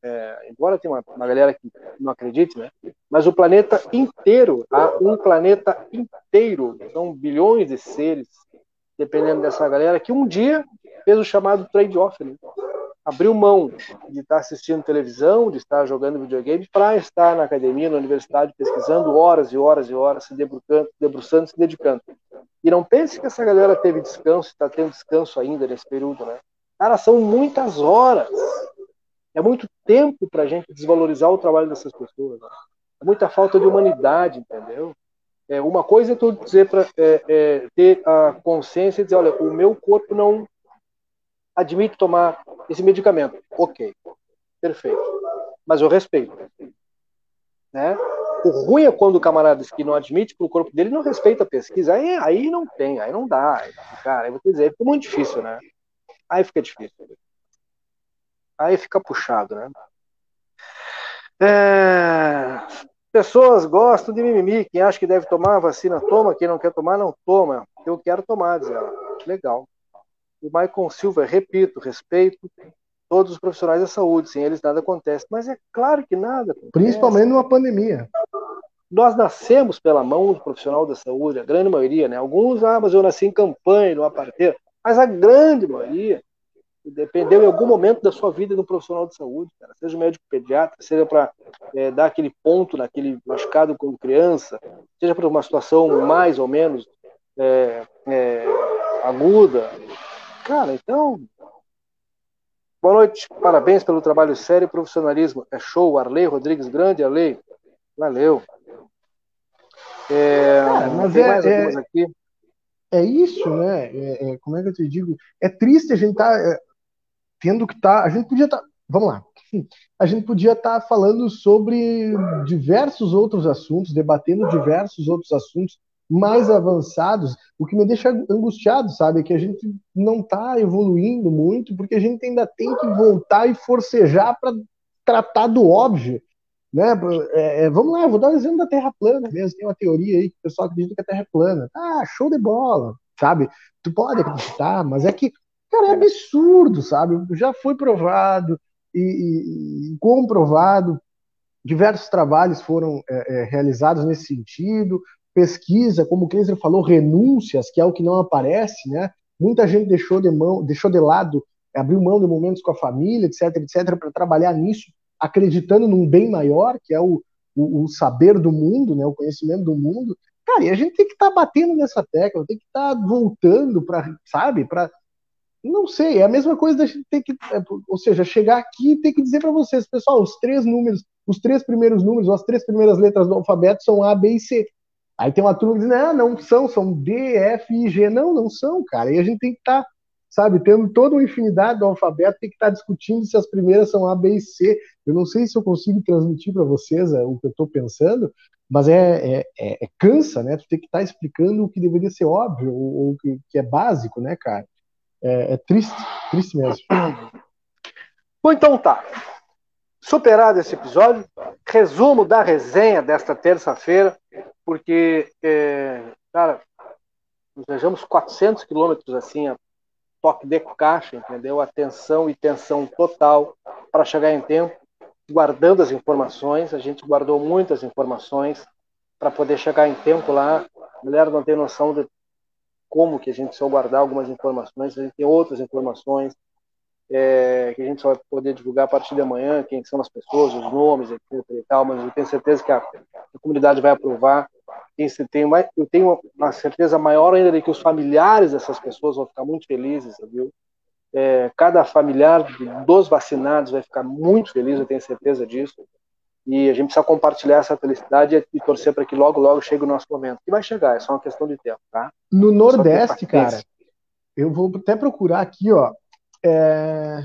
É, embora tenha uma, uma, galera que não acredite, né? Mas o planeta inteiro, há um planeta inteiro, são bilhões de seres, dependendo dessa galera, que um dia fez o chamado trade-off. Né? Abriu mão de estar assistindo televisão, de estar jogando videogame, para estar na academia, na universidade, pesquisando horas e horas e horas, se debruçando, debruçando se dedicando. E não pense que essa galera teve descanso, está tendo descanso ainda nesse período, né? Cara, são muitas horas. É muito tempo para a gente desvalorizar o trabalho dessas pessoas. Né? É muita falta de humanidade, entendeu? É, uma coisa é tu dizer para é, é, ter a consciência e dizer, olha, o meu corpo não admite tomar esse medicamento. Ok, perfeito. Mas eu respeito. Né? O ruim é quando o camarada que não admite para o corpo dele não respeita a pesquisa. Aí, aí não tem, aí não dá. Cara, aí vou dizer, fica muito difícil, né? Aí fica difícil. Aí fica puxado, né? É... Pessoas gostam de mimimi. Quem acha que deve tomar a vacina, toma. Quem não quer tomar, não toma. Eu quero tomar, diz ela. Legal. O Michael Silva, repito, respeito todos os profissionais da saúde. Sem eles nada acontece. Mas é claro que nada acontece. Principalmente numa pandemia. Nós nascemos pela mão do profissional da saúde, a grande maioria, né? Alguns, ah, mas eu nasci em campanha, numa parteira. Mas a grande maioria dependeu em algum momento da sua vida de um profissional de saúde, cara. seja um médico pediatra, seja para é, dar aquele ponto naquele machucado quando criança, seja para uma situação mais ou menos é, é, aguda. Cara, então. Boa noite, parabéns pelo trabalho sério e profissionalismo. É show, Arley Rodrigues, grande Arley. Valeu. É, mas tem é, mais é, aqui. É isso, né? É, é, como é que eu te digo? É triste a gente estar tá, é, tendo que estar. Tá, a gente podia estar. Tá, vamos lá. A gente podia estar tá falando sobre diversos outros assuntos, debatendo diversos outros assuntos mais avançados. O que me deixa angustiado, sabe, é que a gente não está evoluindo muito, porque a gente ainda tem que voltar e forcejar para tratar do óbvio. Né? É, é, vamos lá, vou dar um exemplo da Terra plana mesmo. Tem uma teoria aí que o pessoal acredita que a Terra é plana. Ah, show de bola, sabe? Tu pode acreditar, mas é que Cara, é absurdo, sabe? Já foi provado e, e, e comprovado. Diversos trabalhos foram é, é, realizados nesse sentido. Pesquisa, como o Kleiser falou, renúncias, que é o que não aparece, né? Muita gente deixou de mão, deixou de lado, abriu mão de momentos com a família, etc, etc, para trabalhar nisso, acreditando num bem maior, que é o, o, o, saber do mundo, né? O conhecimento do mundo. Cara, e a gente tem que estar tá batendo nessa tecla, tem que estar tá voltando para, sabe, para não sei, é a mesma coisa da gente ter que, é, ou seja, chegar aqui e ter que dizer para vocês, pessoal, os três números, os três primeiros números, ou as três primeiras letras do alfabeto são A, B e C. Aí tem uma turma que diz, não, não são, são D, F e G. Não, não são, cara. E a gente tem que estar, tá, sabe, tendo toda uma infinidade do alfabeto, tem que estar tá discutindo se as primeiras são A, B e C. Eu não sei se eu consigo transmitir para vocês é, o que eu estou pensando, mas é, é, é, é, cansa, né? Tu tem que estar tá explicando o que deveria ser óbvio, ou, o que, que é básico, né, cara? é, é triste, triste mesmo. Bom, então tá. Superado esse episódio, resumo da resenha desta terça-feira, porque, é, cara, nós viajamos 400 quilômetros assim, a toque de caixa, entendeu? Atenção e tensão total para chegar em tempo, guardando as informações. A gente guardou muitas informações para poder chegar em tempo lá. A galera não tem noção de como que a gente só guardar algumas informações, a gente tem outras informações é, que a gente só vai poder divulgar a partir de amanhã, quem são as pessoas, os nomes, etc e tal, mas eu tenho certeza que a, a comunidade vai aprovar. Tenho, eu tenho uma certeza maior ainda de que os familiares dessas pessoas vão ficar muito felizes, viu? É, cada familiar dos vacinados vai ficar muito feliz, eu tenho certeza disso. E a gente precisa compartilhar essa felicidade e torcer para que logo, logo chegue o nosso momento. E vai chegar, é só uma questão de tempo, tá? No Nordeste, cara, eu vou até procurar aqui, ó. É...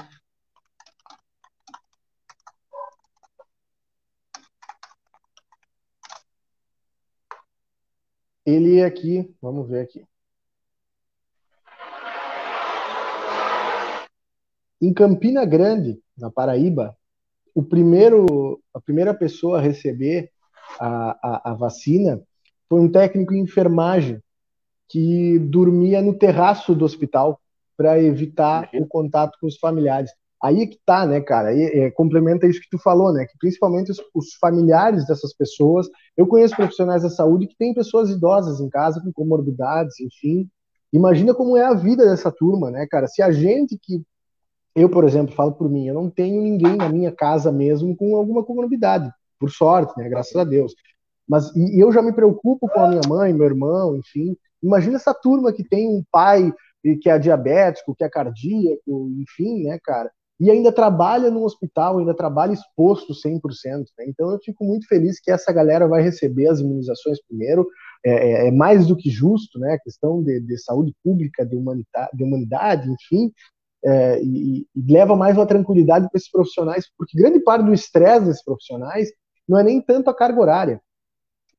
Ele é aqui, vamos ver aqui. Em Campina Grande, na Paraíba, o primeiro, a primeira pessoa a receber a, a, a vacina foi um técnico em enfermagem que dormia no terraço do hospital para evitar uhum. o contato com os familiares. Aí é que tá, né, cara? Aí, é, complementa isso que tu falou, né? Que principalmente os, os, familiares dessas pessoas. Eu conheço profissionais da saúde que têm pessoas idosas em casa com comorbidades, enfim, Imagina como é a vida dessa turma, né, cara? Se a gente que eu, por exemplo, falo por mim, eu não tenho ninguém na minha casa mesmo com alguma comorbidade, por sorte, né? Graças a Deus. Mas e eu já me preocupo com a minha mãe, meu irmão, enfim. Imagina essa turma que tem um pai que é diabético, que é cardíaco, enfim, né, cara? E ainda trabalha no hospital, ainda trabalha exposto 100%. Né? Então eu fico muito feliz que essa galera vai receber as imunizações primeiro. É, é, é mais do que justo, né? A questão de, de saúde pública, de humanidade, de humanidade enfim, é, e, e, leva mais uma tranquilidade para esses profissionais, porque grande parte do estresse desses profissionais não é nem tanto a carga horária,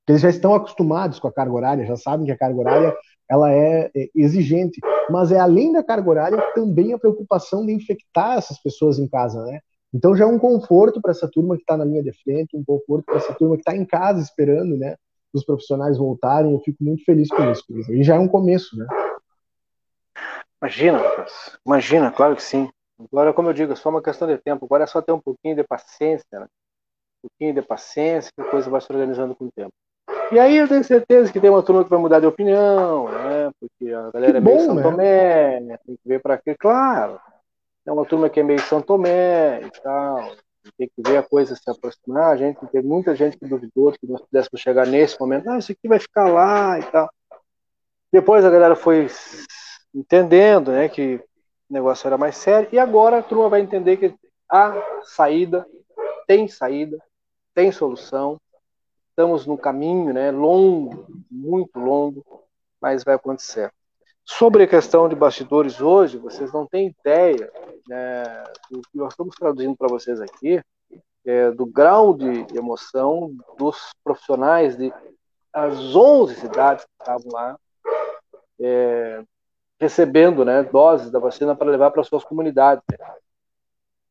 eles já estão acostumados com a carga horária, já sabem que a carga horária ela é, é exigente, mas é além da carga horária também a preocupação de infectar essas pessoas em casa, né? Então já é um conforto para essa turma que está na linha de frente, um conforto para essa turma que está em casa esperando, né? Os profissionais voltarem, eu fico muito feliz com isso. E já é um começo, né? Imagina, Lucas. Imagina, claro que sim. Agora, como eu digo, é só uma questão de tempo. Agora é só ter um pouquinho de paciência, né? Um pouquinho de paciência, que a coisa vai se organizando com o tempo. E aí eu tenho certeza que tem uma turma que vai mudar de opinião, né? Porque a galera que é meio bom, São né? Tomé, né? tem que ver para quê, claro. É uma turma que é meio São Tomé e tal. Tem que ver a coisa se aproximar. A gente tem muita gente que duvidou que nós pudéssemos chegar nesse momento. Ah, isso aqui vai ficar lá e tal. Depois a galera foi entendendo, né, que o negócio era mais sério. E agora a turma vai entender que há saída, tem saída, tem solução estamos no caminho, né, longo, muito longo, mas vai acontecer. Sobre a questão de bastidores hoje, vocês não têm ideia né, do que nós estamos traduzindo para vocês aqui, é, do grau de emoção dos profissionais de as 11 cidades que estavam lá é, recebendo né, doses da vacina para levar para suas comunidades.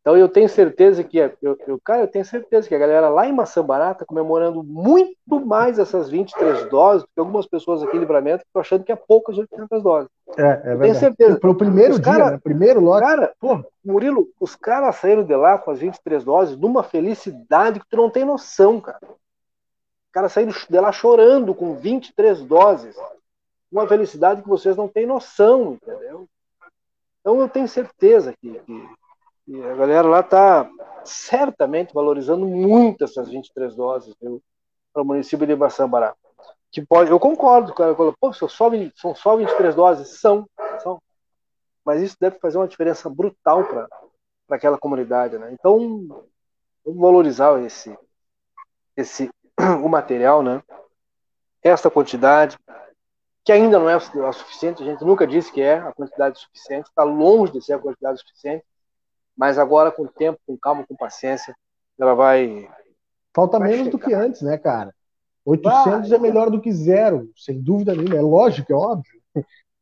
Então eu tenho certeza que eu, eu, cara, eu tenho certeza que a galera lá em Maçambará está comemorando muito mais essas 23 doses do que algumas pessoas aqui em Livramento estão achando que é poucas 800 doses. É, é verdade. Tenho certeza. Para o primeiro os dia, cara, né? primeiro lote. Cara, pô, Murilo, os caras saíram de lá com as 23 doses numa felicidade que tu não tem noção, cara. Os caras saíram de lá chorando com 23 doses. Uma felicidade que vocês não têm noção, entendeu? Então eu tenho certeza que, que e a galera lá está certamente valorizando muito essas 23 doses para o município de Baçambará. Que pode, eu concordo, cara. Pô, são só, são só 23 doses? São, são. Mas isso deve fazer uma diferença brutal para aquela comunidade, né? Então, vamos valorizar esse, esse o material, né? Esta quantidade, que ainda não é o suficiente, a gente nunca disse que é a quantidade suficiente, está longe de ser a quantidade suficiente, mas agora, com tempo, com calma, com paciência, ela vai. Falta vai menos chegar. do que antes, né, cara? 800 vai. é melhor do que zero, sem dúvida nenhuma. É lógico, é óbvio.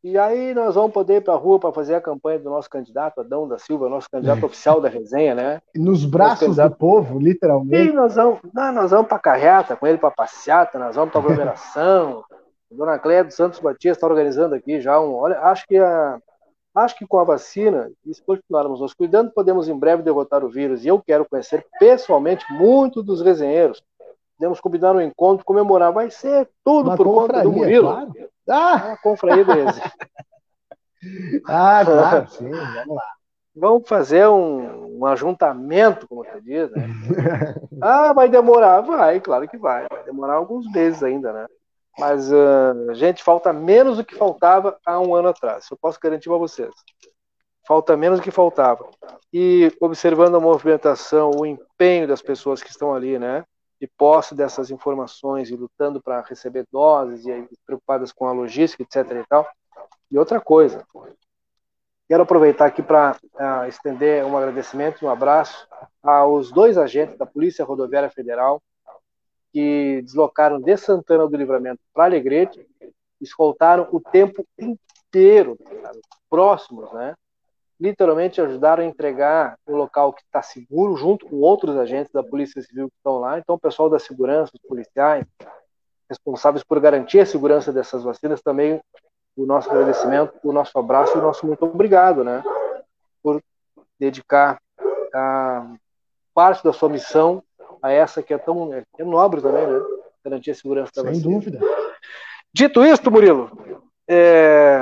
E aí nós vamos poder ir para a rua para fazer a campanha do nosso candidato, Adão da Silva, nosso candidato oficial da resenha, né? Nos braços do povo, literalmente. E nós vamos, não, nós vamos para a carreta com ele para passeata, nós vamos para aglomeração. a Dona Cléia dos Santos Batista está organizando aqui já um. Olha, acho que a, Acho que com a vacina, e se continuarmos nos cuidando, podemos em breve derrotar o vírus. E eu quero conhecer pessoalmente muito dos resenheiros. Podemos combinar um encontro, comemorar. Vai ser tudo Uma por conta do Murilo. Claro. Ah! É a confraria do Ah, claro, sim, vamos lá. Vamos fazer um, um ajuntamento, como você diz, né? ah, vai demorar? Vai, claro que vai. Vai demorar alguns meses ainda, né? Mas, uh, gente, falta menos do que faltava há um ano atrás. Eu posso garantir para vocês. Falta menos do que faltava. E observando a movimentação, o empenho das pessoas que estão ali, né? De posse dessas informações e lutando para receber doses e preocupadas com a logística, etc. E, tal. e outra coisa, quero aproveitar aqui para uh, estender um agradecimento, um abraço aos dois agentes da Polícia Rodoviária Federal que deslocaram de Santana do Livramento para Alegrete, escoltaram o tempo inteiro, próximos, né? Literalmente ajudaram a entregar o local que está seguro, junto com outros agentes da Polícia Civil que estão lá. Então, o pessoal da segurança, os policiais, responsáveis por garantir a segurança dessas vacinas, também o nosso agradecimento, o nosso abraço e o nosso muito obrigado, né? Por dedicar a parte da sua missão a essa que é tão é nobre também, né? Garantir a segurança da Sem vacina. dúvida. Dito isto, Murilo, é...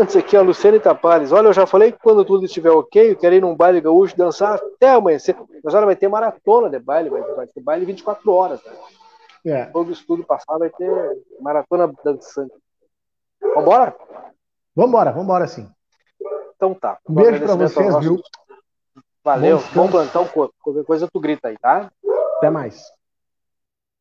antes aqui, a Luciane Tapares. Olha, eu já falei que quando tudo estiver ok, eu quero ir num baile gaúcho dançar até amanhecer. Mas olha, vai ter maratona de baile, vai, vai ter baile 24 horas. Né? É. Todo estudo passado vai ter maratona dançante. Vambora? Vambora, vambora sim. Então tá. Um beijo pra vocês, viu? Valeu, bom, bom plantão. Qualquer coisa tu grita aí, tá? Até mais.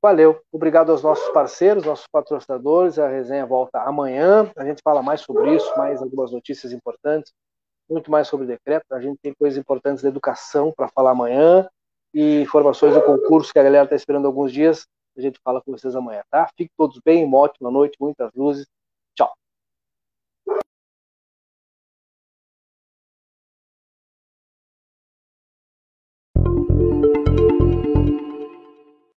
Valeu. Obrigado aos nossos parceiros, nossos patrocinadores. A resenha volta amanhã. A gente fala mais sobre isso, mais algumas notícias importantes, muito mais sobre o decreto. A gente tem coisas importantes da educação para falar amanhã e informações do concurso que a galera está esperando alguns dias. A gente fala com vocês amanhã, tá? Fiquem todos bem, uma ótima noite, muitas luzes